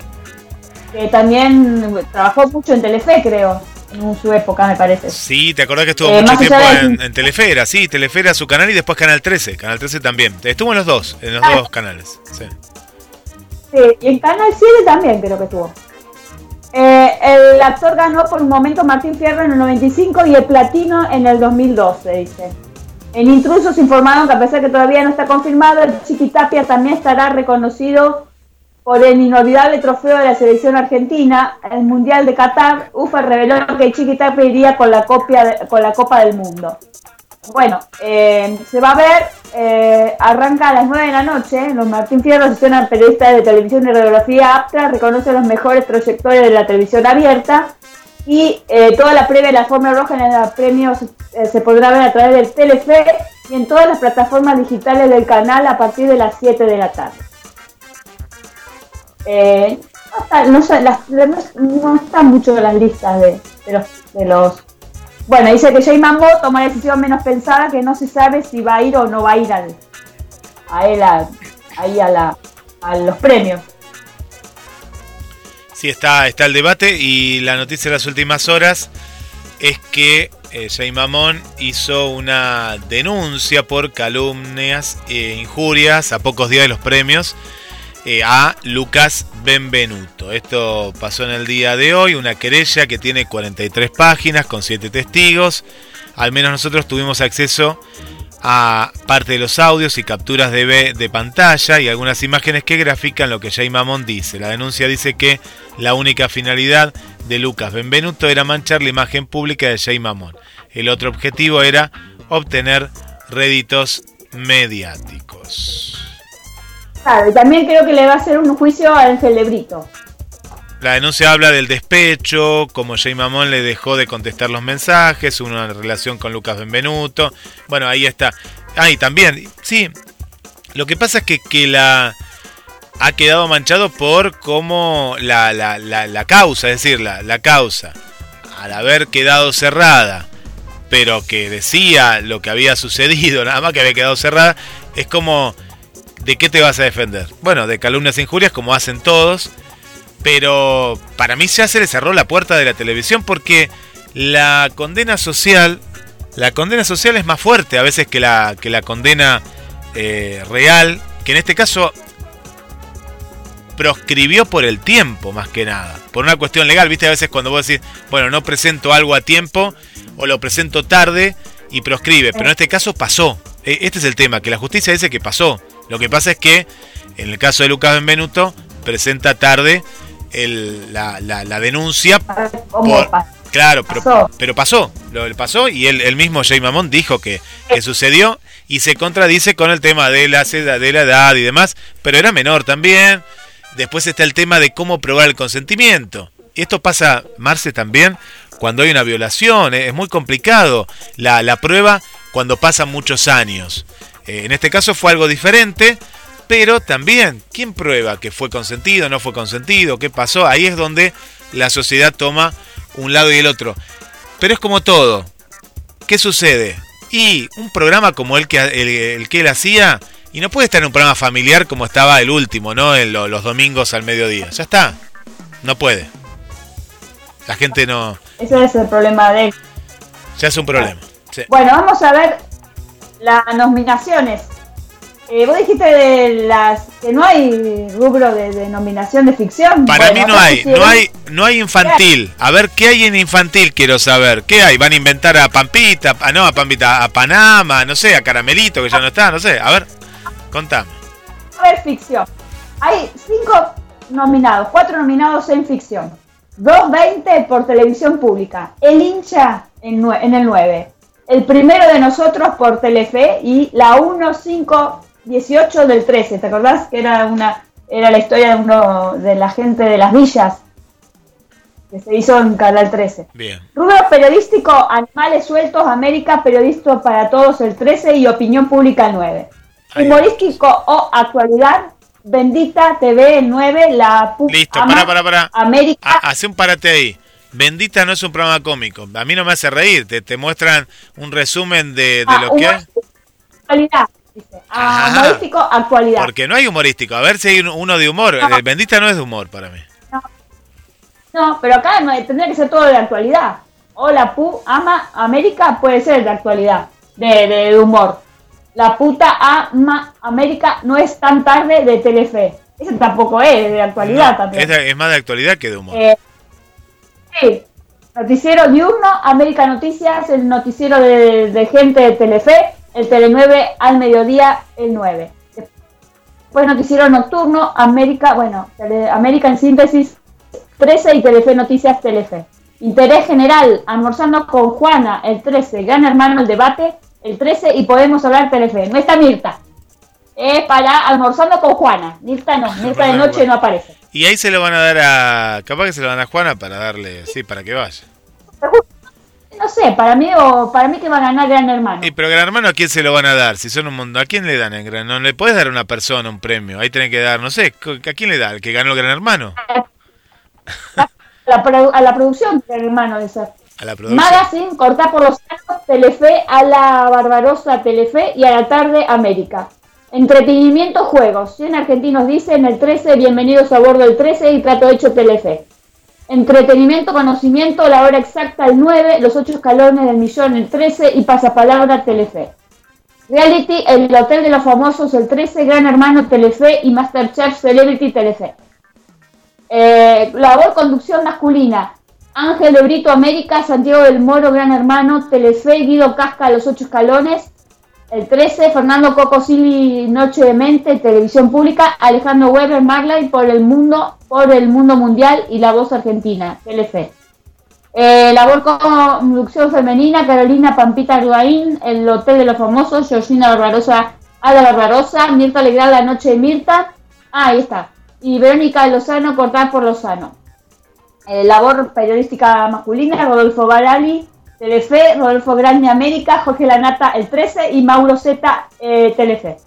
que también trabajó mucho en Telefe creo en su época, me parece. Sí, te acordás que estuvo eh, mucho tiempo en, en, Telefera, sí, Telefera su canal y después Canal 13, Canal 13 también. Estuvo en los dos, en los ah. dos canales. Sí. sí, y en Canal 7 también creo que estuvo. Eh, el actor ganó por un momento Martín Fierro en el 95 y el platino en el 2012, dice. En Intrusos informaron que a pesar que todavía no está confirmado, el Chiquitapia también estará reconocido por el inolvidable trofeo de la selección argentina, el Mundial de Qatar, UFA reveló que Chiquitapia iría con la, copia de, con la Copa del Mundo. Bueno, eh, se va a ver, eh, arranca a las 9 de la noche, los Martín Fierro, asociación periodista de televisión y radiografía apta, reconoce los mejores proyectores de la televisión abierta y eh, toda la previa de la Forma Roja en los premios eh, se podrá ver a través del Telefe y en todas las plataformas digitales del canal a partir de las 7 de la tarde. Eh, no, no, no, están mucho en las listas de, de, los, de los... Bueno, dice que Jay Mambo toma la decisión menos pensada que no se sabe si va a ir o no va a ir al, a él a, ahí a, la, a los premios. Sí, está, está el debate y la noticia de las últimas horas es que eh, Jay Mamón hizo una denuncia por calumnias e injurias a pocos días de los premios eh, a Lucas Benvenuto. Esto pasó en el día de hoy, una querella que tiene 43 páginas con 7 testigos. Al menos nosotros tuvimos acceso a parte de los audios y capturas de, de pantalla y algunas imágenes que grafican lo que Jay Mamón dice. La denuncia dice que la única finalidad de Lucas Benvenuto era manchar la imagen pública de Jay Mamón. El otro objetivo era obtener réditos mediáticos. Claro, y también creo que le va a hacer un juicio a Ángel Lebrito. La denuncia habla del despecho, como Jay Mamón le dejó de contestar los mensajes, una relación con Lucas Benvenuto. Bueno, ahí está. Ah, y también, sí, lo que pasa es que, que la ha quedado manchado por cómo la, la, la, la causa, es decir, la, la causa, al haber quedado cerrada, pero que decía lo que había sucedido, nada más que había quedado cerrada, es como ¿de qué te vas a defender? Bueno, de calumnias e injurias como hacen todos, pero para mí ya se le cerró la puerta de la televisión porque la condena social, la condena social es más fuerte a veces que la, que la condena eh, real, que en este caso proscribió por el tiempo, más que nada. Por una cuestión legal, viste, a veces cuando vos decís, bueno, no presento algo a tiempo o lo presento tarde y proscribe, pero en este caso pasó. E, este es el tema, que la justicia dice que pasó. Lo que pasa es que, en el caso de Lucas Benvenuto, presenta tarde la, denuncia. Por, claro, pero, pero pasó, lo pasó y él, mismo Jay Mamón dijo que, que sucedió y se contradice con el tema de la, de la edad y demás, pero era menor también. Después está el tema de cómo probar el consentimiento. Y esto pasa, Marce, también cuando hay una violación. ¿eh? Es muy complicado la, la prueba cuando pasan muchos años. Eh, en este caso fue algo diferente, pero también, ¿quién prueba que fue consentido, no fue consentido, qué pasó? Ahí es donde la sociedad toma un lado y el otro. Pero es como todo. ¿Qué sucede? Y un programa como el que, el, que él hacía, y no puede estar en un programa familiar como estaba el último, ¿no? En los domingos al mediodía. Ya está. No puede. La gente no. Ese es el problema de él. Ya es un problema. Bueno, vamos a ver las nominaciones. Eh, vos dijiste de las que no hay rubro de, nominación de ficción. Para mí no hay, no hay, no hay infantil. A ver qué hay en infantil quiero saber. ¿Qué hay? Van a inventar a Pampita, a, no a Pampita, a Panama, no sé, a Caramelito que ya no está, no sé. A ver, contame. A ver ficción. Hay cinco nominados, cuatro nominados en ficción. 2.20 por televisión pública. El hincha en, en el 9. El primero de nosotros por Telefe y la 1518 del 13. ¿Te acordás? Que era una era la historia de uno de la gente de las villas que se hizo en Canal 13. Bien. Rubro periodístico, Animales Sueltos, América, Periodista para Todos el 13 y Opinión Pública el 9. Humorístico o actualidad, Bendita TV 9, la Listo, para, para, para. América. Hace un parate ahí. Bendita no es un programa cómico. A mí no me hace reír. Te, te muestran un resumen de, ah, lo que es. Actualidad. Dice. Ah, humorístico, actualidad. Porque no hay humorístico. A ver si hay uno de humor. Bendita no es de humor para mí. No, pero acá tendría que ser todo de actualidad. Hola, Pu, ama América puede ser de actualidad, de, de humor. La puta ama América no es tan tarde de Telefe. Ese tampoco es de actualidad también. Es, más de actualidad que de humor. Eh, sí. Noticiero diurno, América Noticias, el noticiero de, gente de Telefe, el Tele 9 al mediodía, el 9. Después noticiero nocturno, América, bueno, América en síntesis 13 y Telefe Noticias Telefe. Interés general, almorzando con Juana, el 13, Gran Hermano, el debate, el 13 y podemos hablar Telefe. No está Mirta. Es para almorzando con Juana. Mirta no, Mirta de noche no aparece. Y ahí se lo van a dar a. Capaz que se lo van a Juana para darle. Sí, para que vaya. No sé, para mí o para mí que va a ganar Gran Hermano. Y pero Gran Hermano a quién se lo van a dar? Si son un mundo, ¿a quién le dan en Gran No le puedes dar a una persona un premio. Ahí tienen que dar, no sé, ¿a quién le da? ¿El que ganó el Gran Hermano? A la, a la producción Gran Hermano de ser. Magazine, corta por los años, Telefe, a la Barbarosa Telefe y a la tarde América. Entretenimiento, juegos. 100 argentinos dicen el 13, bienvenidos a bordo del 13 y trato hecho Telefe. Entretenimiento, conocimiento, la hora exacta el 9, los 8 escalones del millón el 13 y pasapalabra Telefe. Reality, el Hotel de los Famosos el 13, Gran Hermano Telefe y Masterchef Celebrity Telefe. Eh, labor conducción masculina, Ángel de Brito América, Santiago del Moro, Gran Hermano, Telefe, Guido Casca, Los Ocho Escalones, el 13, Fernando Cocosili, Noche de Mente, Televisión Pública, Alejandro Weber, Marley, por el mundo, por el mundo mundial y La Voz Argentina, Telefe. Eh, labor conducción femenina, Carolina Pampita Arguaín, El Hotel de los Famosos, Georgina Barbarosa, Ada Barbarosa, Mirta Alegral, La Noche de Mirta, ah, ahí está, y Verónica Lozano, Cortar por Lozano. Eh, labor periodística masculina, Rodolfo Barali, Telefe, Rodolfo Grande América, Jorge Lanata el 13 y Mauro Zeta eh, Telefe.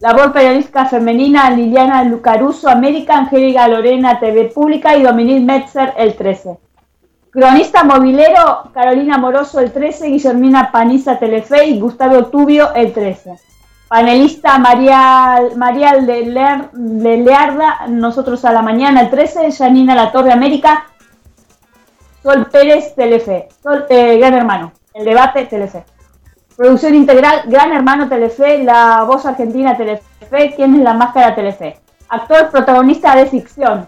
Labor periodística femenina, Liliana Lucaruso América, Angélica Lorena TV Pública y Dominique Metzer el 13. Cronista movilero, Carolina Moroso el 13, Guillermina Paniza Telefe y Gustavo Tubio el 13. Panelista María, María Learda, nosotros a la mañana el 13, Janina La Torre América, Sol Pérez, Telefe. Sol, eh, Gran Hermano. El debate, Telefe. Producción integral, Gran Hermano, Telefe. La voz argentina, Telefe. ¿Quién es la máscara, Telefe? Actor protagonista de ficción.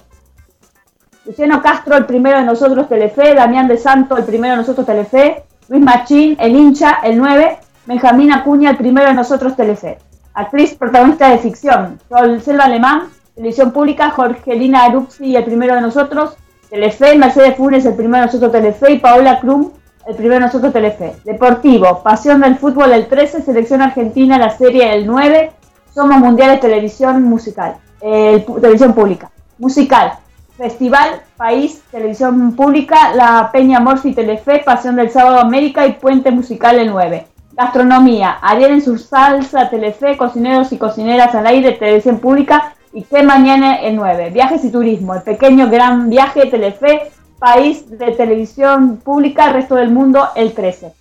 Luciano Castro, el primero de nosotros Telefe, Damián de Santo, el primero de nosotros Telefe, Luis Machín, el hincha, el 9, Benjamín Acuña, el primero de nosotros Telefe. Actriz protagonista de ficción, Sol Selva Alemán, televisión pública, Jorgelina Aruxi, el primero de nosotros, Telefe, Mercedes Funes, el primero nosotros Telefe, y Paola Krum, el primero nosotros Telefe. Deportivo, Pasión del Fútbol, el 13, Selección Argentina, la serie, el 9, Somos Mundiales, Televisión Musical, Televisión Pública. Musical, Festival, País, Televisión Pública, La Peña Morfi, Telefe, Pasión del Sábado América y Puente Musical el 9. Gastronomía, Ariel en su salsa, Telefe, Cocineros y Cocineras al aire, Televisión Pública y Qué Mañana el 9. Viajes y Turismo, El Pequeño Gran Viaje, Telefe, País de Televisión Pública, Resto del Mundo el 13.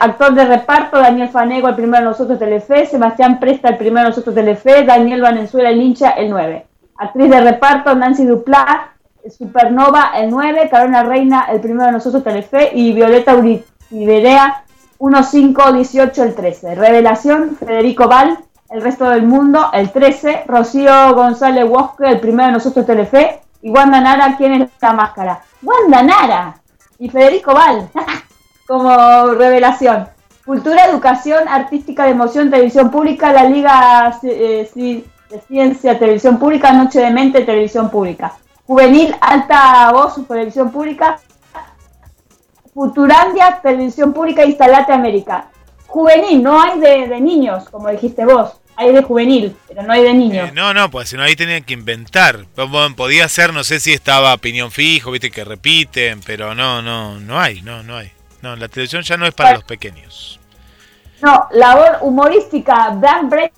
actor de reparto, Daniel Fanego, el primero de nosotros Telefe, Sebastián Presta, el primero de nosotros Telefe, Daniel Valenzuela, el hincha, el 9. Actriz de reparto, Nancy Duplá, Supernova, el 9, Carolina Reina, el primero de nosotros, Telefe, y Violeta Uriberea, 1518, el 13. Revelación, Federico Val, el resto del mundo, el 13. Rocío González Bosque, el primero de nosotros, Telefe, y Wanda Nara, ¿quién es la máscara? Wanda Nara y Federico Val, como revelación. Cultura, educación, artística de emoción, televisión pública, la Liga eh, de Ciencia, Televisión Pública, Noche de Mente, Televisión Pública. Juvenil, Alta Voz, Televisión Pública. Futurandia, Televisión Pública, Instalate América. Juvenil, no hay de, niños, como dijiste vos. Hay de juvenil, pero no hay de niños. Eh, no, no, pues si no ahí tenían que inventar. Podía ser, no sé si estaba opinión fijo, viste que repiten, pero no, no, no hay, no, no hay. No, la televisión ya no es para los pequeños. No, labor humorística, Dan Break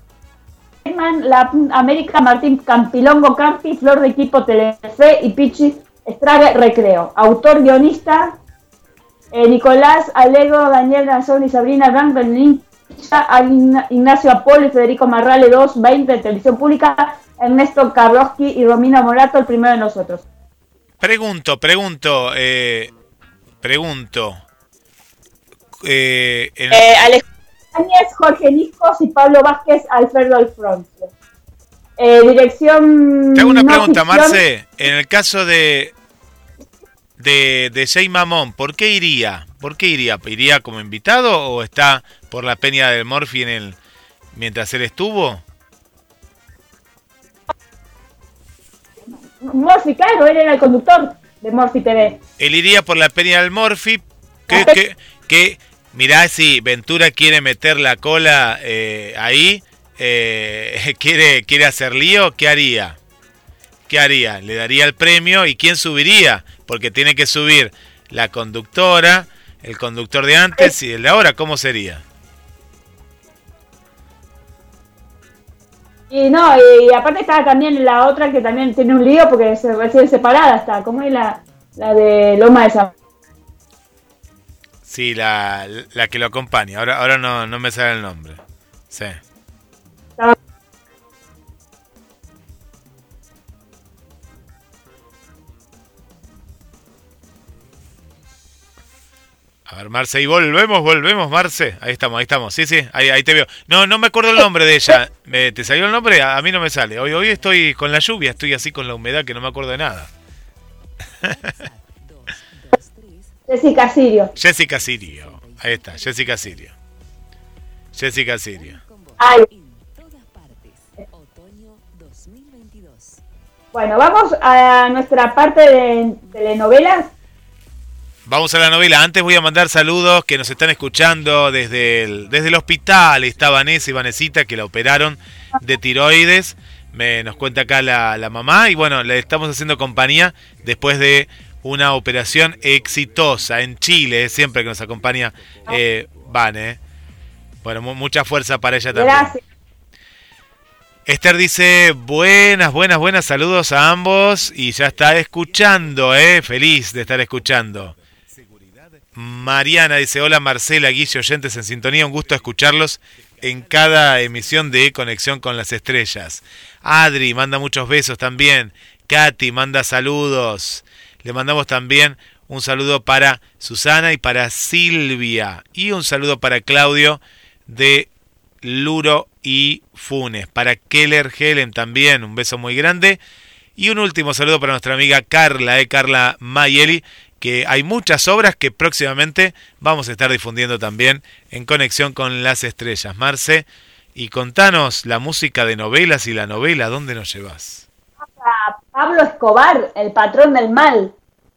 la América, Martín Campilongo Campi, Flor de Equipo Telefe y Pichi Estrague Recreo. Autor, guionista, eh, Nicolás Alego, Daniel Nazón y Sabrina Blanco, Ignacio Apolo y Federico Marrale 2, 20 de Televisión Pública, Ernesto Karlowski y Romina Morato, el primero de nosotros. Pregunto, pregunto, eh, pregunto. Eh, eh Jorge Niscos y Pablo Vázquez, Alfredo Alfonso. Dirección. Te hago una pregunta, Marce. En el caso de. De, de Jay Mamón, ¿por qué iría? ¿Por qué iría? ¿Iría como invitado o está por la peña del Morphy en el mientras él estuvo? Morphy, claro, él era el conductor de Morphy TV. Él iría por la peña del Morphy. ¿Qué, qué, qué, mirá si Ventura quiere meter la cola eh, ahí, eh, quiere, quiere hacer lío, ¿qué haría? ¿Qué haría? Le daría el premio y ¿quién subiría? Porque tiene que subir la conductora, el conductor de antes y el de ahora, ¿cómo sería? Y no, y aparte está también la otra que también tiene un lío porque se recibe separada, está, ¿cómo es la, la de Loma de San Sí, la, la que lo acompaña. Ahora, ahora no, no me sale el nombre. Sí. A ver, Marce, y volvemos, volvemos, Marce. Ahí estamos, ahí estamos. Sí, sí, ahí, ahí te veo. No, no me acuerdo el nombre de ella. ¿Te salió el nombre? A, mí no me sale. Hoy, hoy estoy con la lluvia, estoy así con la humedad que no me acuerdo de nada. Jessica Sirio. Jessica Sirio. Ahí está, Jessica Sirio. Jessica Sirio. Bueno, vamos a nuestra parte de telenovelas. Vamos a la novela. Antes voy a mandar saludos que nos están escuchando desde el, desde el hospital. Está Vanessa y Vanesita que la operaron de tiroides. Me, nos cuenta acá la, la mamá. Y bueno, le estamos haciendo compañía después de una operación exitosa en Chile, siempre que nos acompaña eh, Vane. Bueno, mucha fuerza para ella también. Gracias. Esther dice, buenas, buenas, buenas, saludos a ambos y ya está escuchando, eh, feliz de estar escuchando. Mariana dice, hola Marcela, Guille, oyentes en sintonía, un gusto escucharlos en cada emisión de Conexión con las Estrellas. Adri manda muchos besos también. Katy manda saludos. Le mandamos también un saludo para Susana y para Silvia. Y un saludo para Claudio de Luro y Funes. Para Keller Helen también, un beso muy grande. Y un último saludo para nuestra amiga Carla, eh, Carla Mayeli, que hay muchas obras que próximamente vamos a estar difundiendo también en conexión con las estrellas. Marce, y contanos la música de novelas y la novela, ¿dónde nos llevas? Pablo Escobar, El patrón del mal.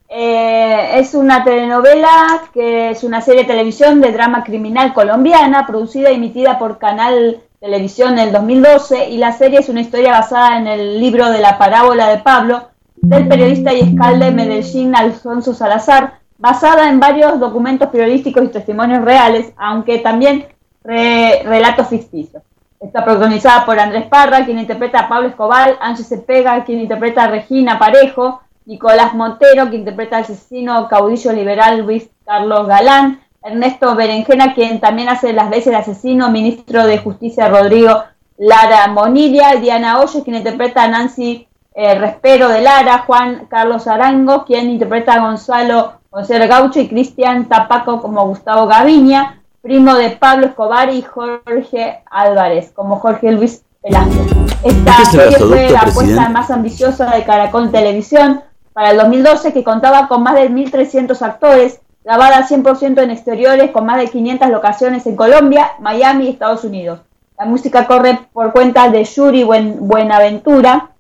Eh, es una telenovela que es una serie de televisión de drama criminal colombiana, producida y emitida por Canal Televisión en el 2012, y la serie es una historia basada en el libro de la parábola de Pablo, del periodista y escalde Medellín Alfonso Salazar, basada en varios documentos periodísticos y testimonios reales, aunque también relatos ficticios. Está protagonizada por Andrés Parra, quien interpreta a Pablo Escobar, Ángel Cepega, quien interpreta a Regina Parejo, Nicolás Montero, quien interpreta al asesino caudillo liberal Luis Carlos Galán, Ernesto Berenjena, quien también hace las veces de asesino, ministro de Justicia Rodrigo Lara Monilia, Diana Hoyos, quien interpreta a Nancy eh, Respero de Lara, Juan Carlos Arango, quien interpreta a Gonzalo Gonzalo Gaucho y Cristian Tapaco como Gustavo Gaviña, primo de Pablo Escobar y Jorge Álvarez, como Jorge Luis Velasco. Esta serie fue la apuesta más ambiciosa de Caracol Televisión para el 2012, que contaba con más de 1.300 actores, grabada 100% en exteriores, con más de 500 locaciones en Colombia, Miami y Estados Unidos. La música corre por cuenta de Yuri Buenaventura.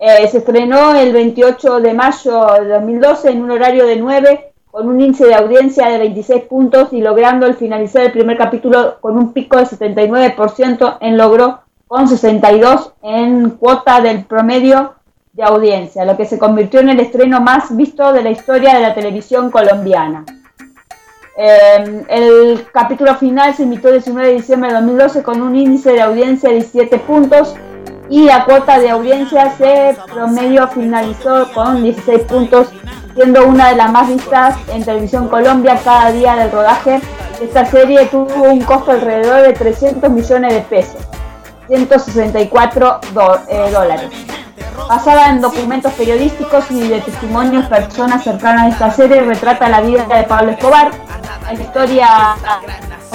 Eh, se estrenó el 28 de mayo de 2012 en un horario de 9 con un índice de audiencia de 26 puntos y logrando el finalizar el primer capítulo con un pico de 79% en logro con 62 en cuota del promedio de audiencia, lo que se convirtió en el estreno más visto de la historia de la televisión colombiana. Em, el capítulo final se emitió el 19 de diciembre de 2012 con un índice de audiencia de 17 puntos y la cuota de audiencia se promedio finalizó con 16 puntos siendo una de las más vistas en Televisión Colombia cada día del rodaje. Esta serie tuvo un costo alrededor de 300 millones de pesos, 164 eh, dólares. Basada en documentos periodísticos y de testimonios personas cercanas a esta serie, retrata la vida de Pablo Escobar. La historia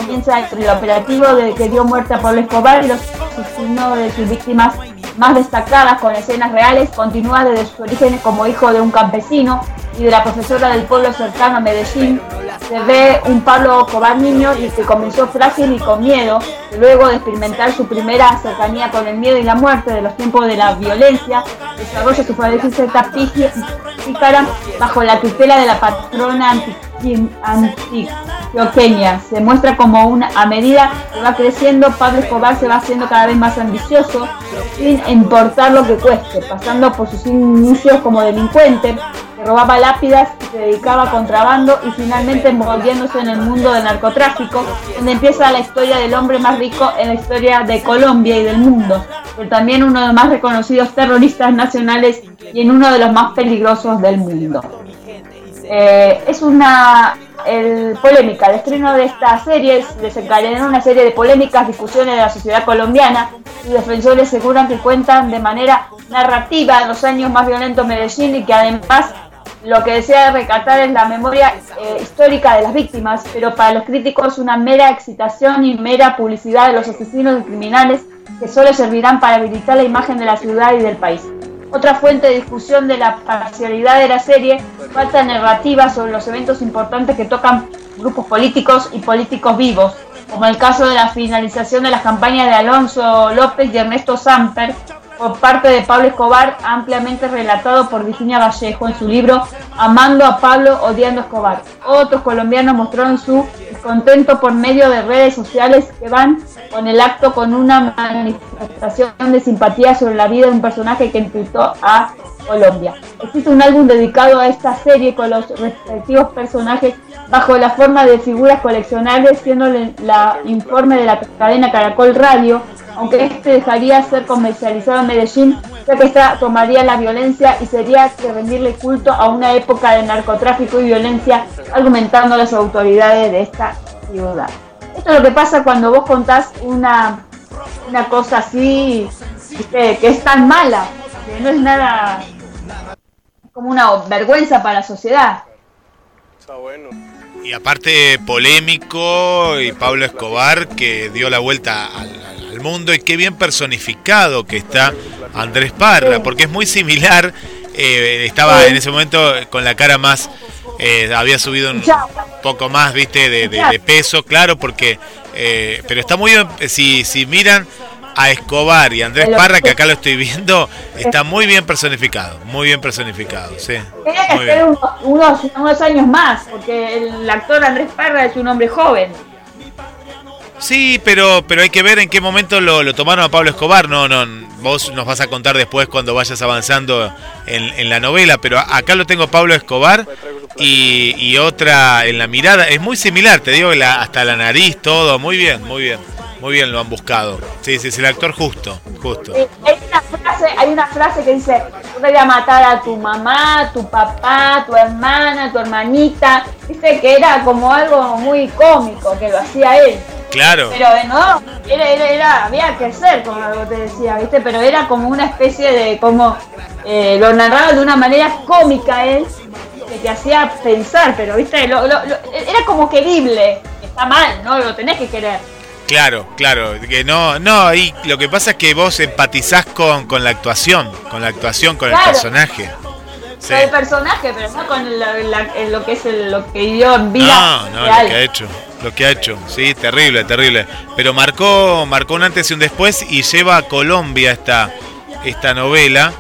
comienza entre el operativo de que dio muerte a Pablo Escobar y los asesinos de sus víctimas más destacadas con escenas reales, continúa desde sus orígenes como hijo de un campesino y de la profesora del pueblo cercano a Medellín, se ve un Pablo Cobar niño y que comenzó frágil y con miedo, luego de experimentar su primera cercanía con el miedo y la muerte de los tiempos de la violencia, desarrolla su fuerza pícara bajo la tutela de la patrona antioqueña. Se muestra como una, a medida que va creciendo, Pablo Escobar se va haciendo cada vez más ambicioso, sin importar lo que cueste, pasando por sus inicios como delincuente, robaba lápidas se dedicaba a contrabando y finalmente envolviéndose en el mundo del narcotráfico, donde empieza la historia del hombre más rico en la historia de Colombia y del mundo, pero también uno de los más reconocidos terroristas nacionales y en uno de los más peligrosos del mundo. Eh, es una polémica, el estreno de esta serie desencadenó una serie de polémicas, discusiones de la sociedad colombiana y defensores aseguran que cuentan de manera narrativa los años más violentos de Medellín y que además lo que desea recatar es la memoria eh, histórica de las víctimas, pero para los críticos una mera excitación y mera publicidad de los asesinos y criminales que solo servirán para habilitar la imagen de la ciudad y del país. Otra fuente de discusión de la parcialidad de la serie, falta narrativa sobre los eventos importantes que tocan grupos políticos y políticos vivos, como el caso de la finalización de las campañas de Alonso López y Ernesto Samper, por parte de Pablo Escobar, ampliamente relatado por Virginia Vallejo en su libro Amando a Pablo, odiando a Escobar. Otros colombianos mostraron su descontento por medio de redes sociales que van con el acto con una manifestación de simpatía sobre la vida de un personaje que impulsó a Colombia. Existe un álbum dedicado a esta serie con los respectivos personajes bajo la forma de figuras coleccionables, siendo la informe de la cadena Caracol Radio aunque este dejaría ser comercializado en Medellín, ya que esta tomaría la violencia y sería que rendirle culto a una época de narcotráfico y violencia, argumentando las autoridades de esta ciudad. Esto es lo que pasa cuando vos contás una, una cosa así, que, que es tan mala, que no es nada como una vergüenza para la sociedad. Está bueno. Y aparte polémico y Pablo Escobar que dio la vuelta al mundo y qué bien personificado que está Andrés Parra, porque es muy similar, eh, estaba en ese momento con la cara más, eh, había subido un poco más, viste, de, peso, claro, porque, eh, pero está muy bien, si, si miran a Escobar y Andrés Parra, que acá lo estoy viendo, está muy bien personificado, muy bien personificado, sí. Tiene que ser unos, unos, años más, porque el actor Andrés Parra es un hombre joven. Sí, pero, pero hay que ver en qué momento lo, lo, tomaron a Pablo Escobar. No, no, vos nos vas a contar después cuando vayas avanzando en, en la novela, pero acá lo tengo Pablo Escobar y, y, otra en la mirada. Es muy similar, te digo, la, hasta la nariz, todo. Muy bien, muy bien. Muy bien lo han buscado. Sí, sí, es el actor justo, justo. hay, una frase, hay una frase que dice, yo voy a matar a tu mamá, tu papá, tu hermana, tu hermanita. Dice que era como algo muy cómico, que lo hacía él. Claro. Pero de nuevo, era, era, había que ser, como te decía, ¿viste? Pero era como una especie de, como, eh, lo narraba de una manera cómica él, que te hacía pensar, pero, ¿viste? era como querible. Está mal, ¿no? Lo tenés que querer. Claro, claro, que no, no, y lo que pasa es que vos empatizás con, con la actuación, con la actuación, con el personaje. Con el personaje, pero no con lo que es lo que dio en vida. No, no, lo que ha hecho, lo que ha hecho, sí, terrible, terrible. Pero marcó, marcó un antes y un después y lleva a Colombia esta, esta novela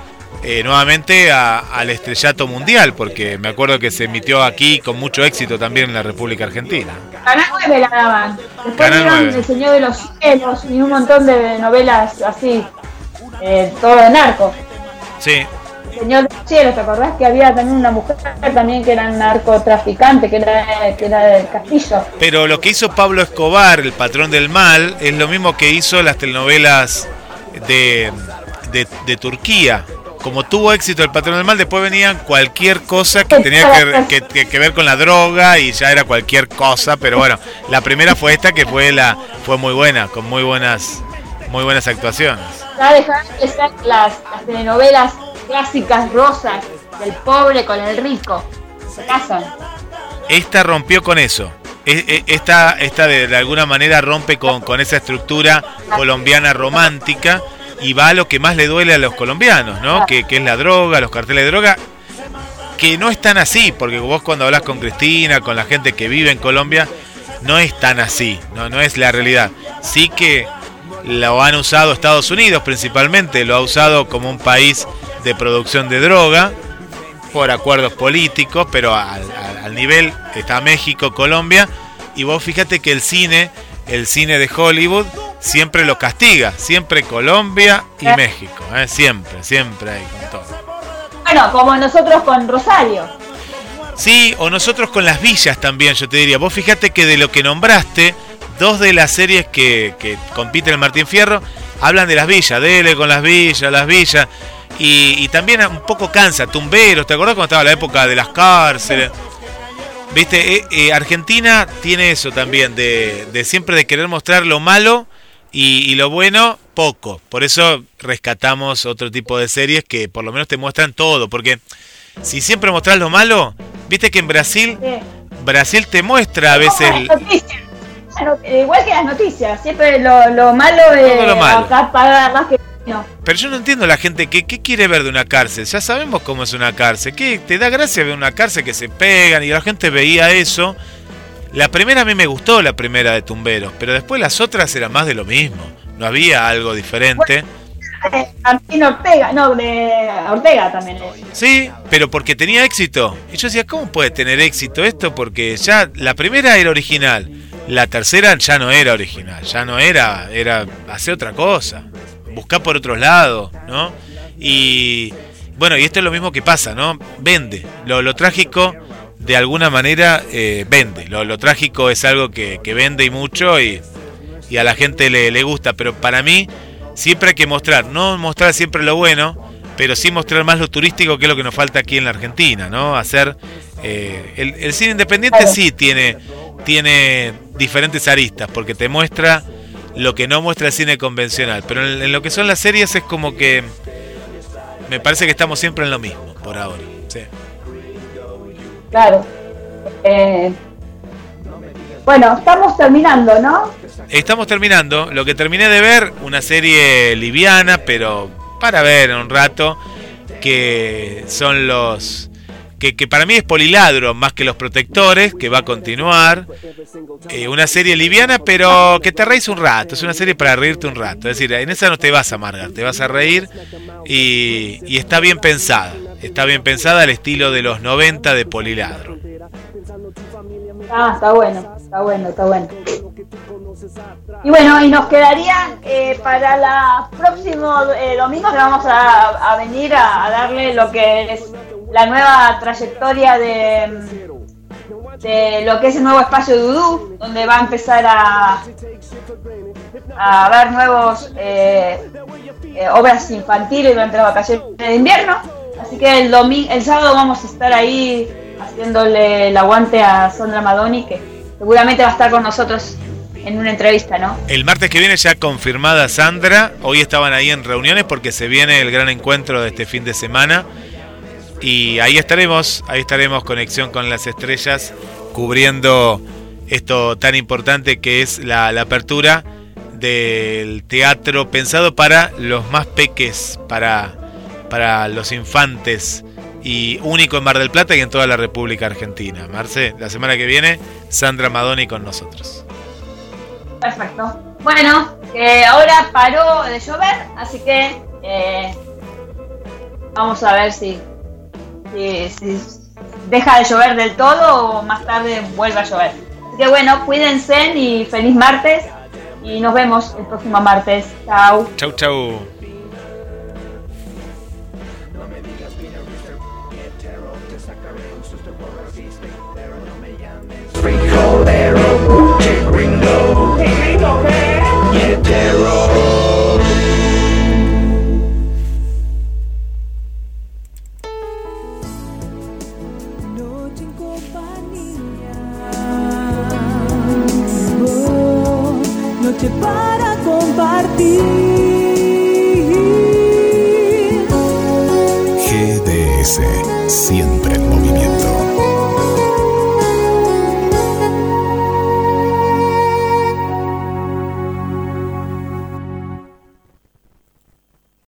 eh, nuevamente al estrellato mundial, porque me acuerdo que se emitió aquí con mucho éxito también en la República Argentina. Canal 9 la daban. Después dieron El Señor de los Cielos y un montón de novelas así, eh, todo de narco. Sí. Señor de los Cielos, ¿te acordás que había también una mujer también que era un narcotraficante, que era, que era del Castillo? Pero lo que hizo Pablo Escobar, el patrón del mal, es lo mismo que hizo las telenovelas de, de, de Turquía como tuvo éxito el patrón del mal, después venían cualquier cosa que tenía que, ver con la droga y ya era cualquier cosa, pero bueno, la primera fue esta que fue la fue muy buena, con muy buenas muy buenas actuaciones. las, las telenovelas clásicas rosas del pobre con el rico. Se casan. Esta rompió con eso. E, e, esta, esta de, alguna manera rompe con, con esa estructura colombiana romántica y va a lo que más le duele a los colombianos, ¿no? Que, es la droga, los carteles de droga, que no están así, porque vos cuando hablas con Cristina, con la gente que vive en Colombia, no es tan así, no, no es la realidad. Sí que lo han usado Estados Unidos principalmente, lo ha usado como un país de producción de droga por acuerdos políticos, pero al, al nivel está México, Colombia, y vos fíjate que el cine, el cine de Hollywood, siempre lo castiga, siempre Colombia y eh. México, ¿eh? siempre, siempre ahí con todo. Bueno, como nosotros con Rosario. Sí, o nosotros con las villas también, yo te diría. Vos fíjate que de lo que nombraste, dos de las series que, que compiten el Martín Fierro hablan de las villas, dele con las villas, las villas. Y, también un poco cansa, tumberos, ¿te acordás cuando estaba la época de las cárceles? Viste, eh, Argentina tiene eso también, de, de siempre de querer mostrar lo malo y, lo bueno, poco. Por eso rescatamos otro tipo de series que por lo menos te muestran todo. Porque si siempre mostrás lo malo, viste que en Brasil, Brasil te muestra a veces... Igual que las noticias, siempre lo, malo es lo malo. acá más que no. Pero yo no entiendo la gente que qué quiere ver de una cárcel. Ya sabemos cómo es una cárcel. ¿Qué te da gracia ver una cárcel que se pegan y la gente veía eso la primera a mí me gustó, la primera de Tumberos, pero después las otras eran más de lo mismo. No había algo diferente. Martín Ortega, no, de Ortega también. Sí, pero porque tenía éxito. Y yo decía, ¿cómo puede tener éxito esto? Porque ya la primera era original, la tercera ya no era original, ya no era, era hacer otra cosa, buscar por otros lados, ¿no? Y bueno, y esto es lo mismo que pasa, ¿no? Vende. Lo, lo trágico de alguna manera eh, vende. Lo, trágico es algo que, vende y mucho y, a la gente le, le, gusta, pero para mí siempre hay que mostrar, no mostrar siempre lo bueno, pero sí mostrar más lo turístico que es lo que nos falta aquí en la Argentina, ¿no? Hacer... Eh, el, cine independiente sí tiene, tiene diferentes aristas, porque te muestra lo que no muestra el cine convencional, pero en, en lo que son las series es como que... Me parece que estamos siempre en lo mismo, por ahora. Sí. Claro. Eh, bueno, estamos terminando, ¿no? estamos terminando. Lo que terminé de ver, una serie liviana, pero para ver un rato, que son los que, para mí es Poliladro más que Los Protectores, que va a continuar. Una serie liviana, pero que te reís un rato. Es una serie para reírte un rato. Es decir, en esa no te vas a amargar, te vas a reír y, está bien pensada. Está bien pensada al estilo de los 90 de Poliladro. Ah, está bueno, está bueno, está bueno. Y bueno, y nos quedaría eh, para la próximo eh, domingo que vamos a, venir a, darle lo que es la nueva trayectoria de, de lo que es el nuevo espacio Dudú, donde va a empezar a, a haber nuevos eh, eh, obras infantiles durante las vacaciones de invierno. Así que el domingo, el sábado vamos a estar ahí haciéndole el aguante a Sondra Madoni, que seguramente va a estar con nosotros en una entrevista, ¿no? El martes que viene ya confirmada Sandra. Hoy estaban ahí en reuniones porque se viene el gran encuentro de este fin de semana y ahí estaremos, ahí estaremos conexión con las estrellas, cubriendo esto tan importante que es la, apertura del teatro pensado para los más peques, para, para los infantes y único en Mar del Plata y en toda la República Argentina. Marce, la semana que viene, Sandra Madoni con nosotros. Perfecto. Bueno, ahora paró de llover, así que eh, vamos a ver si si, deja de llover del todo o más tarde vuelve a llover. Así que bueno, cuídense y feliz martes y nos vemos el próximo martes. Chau. Chau, chau.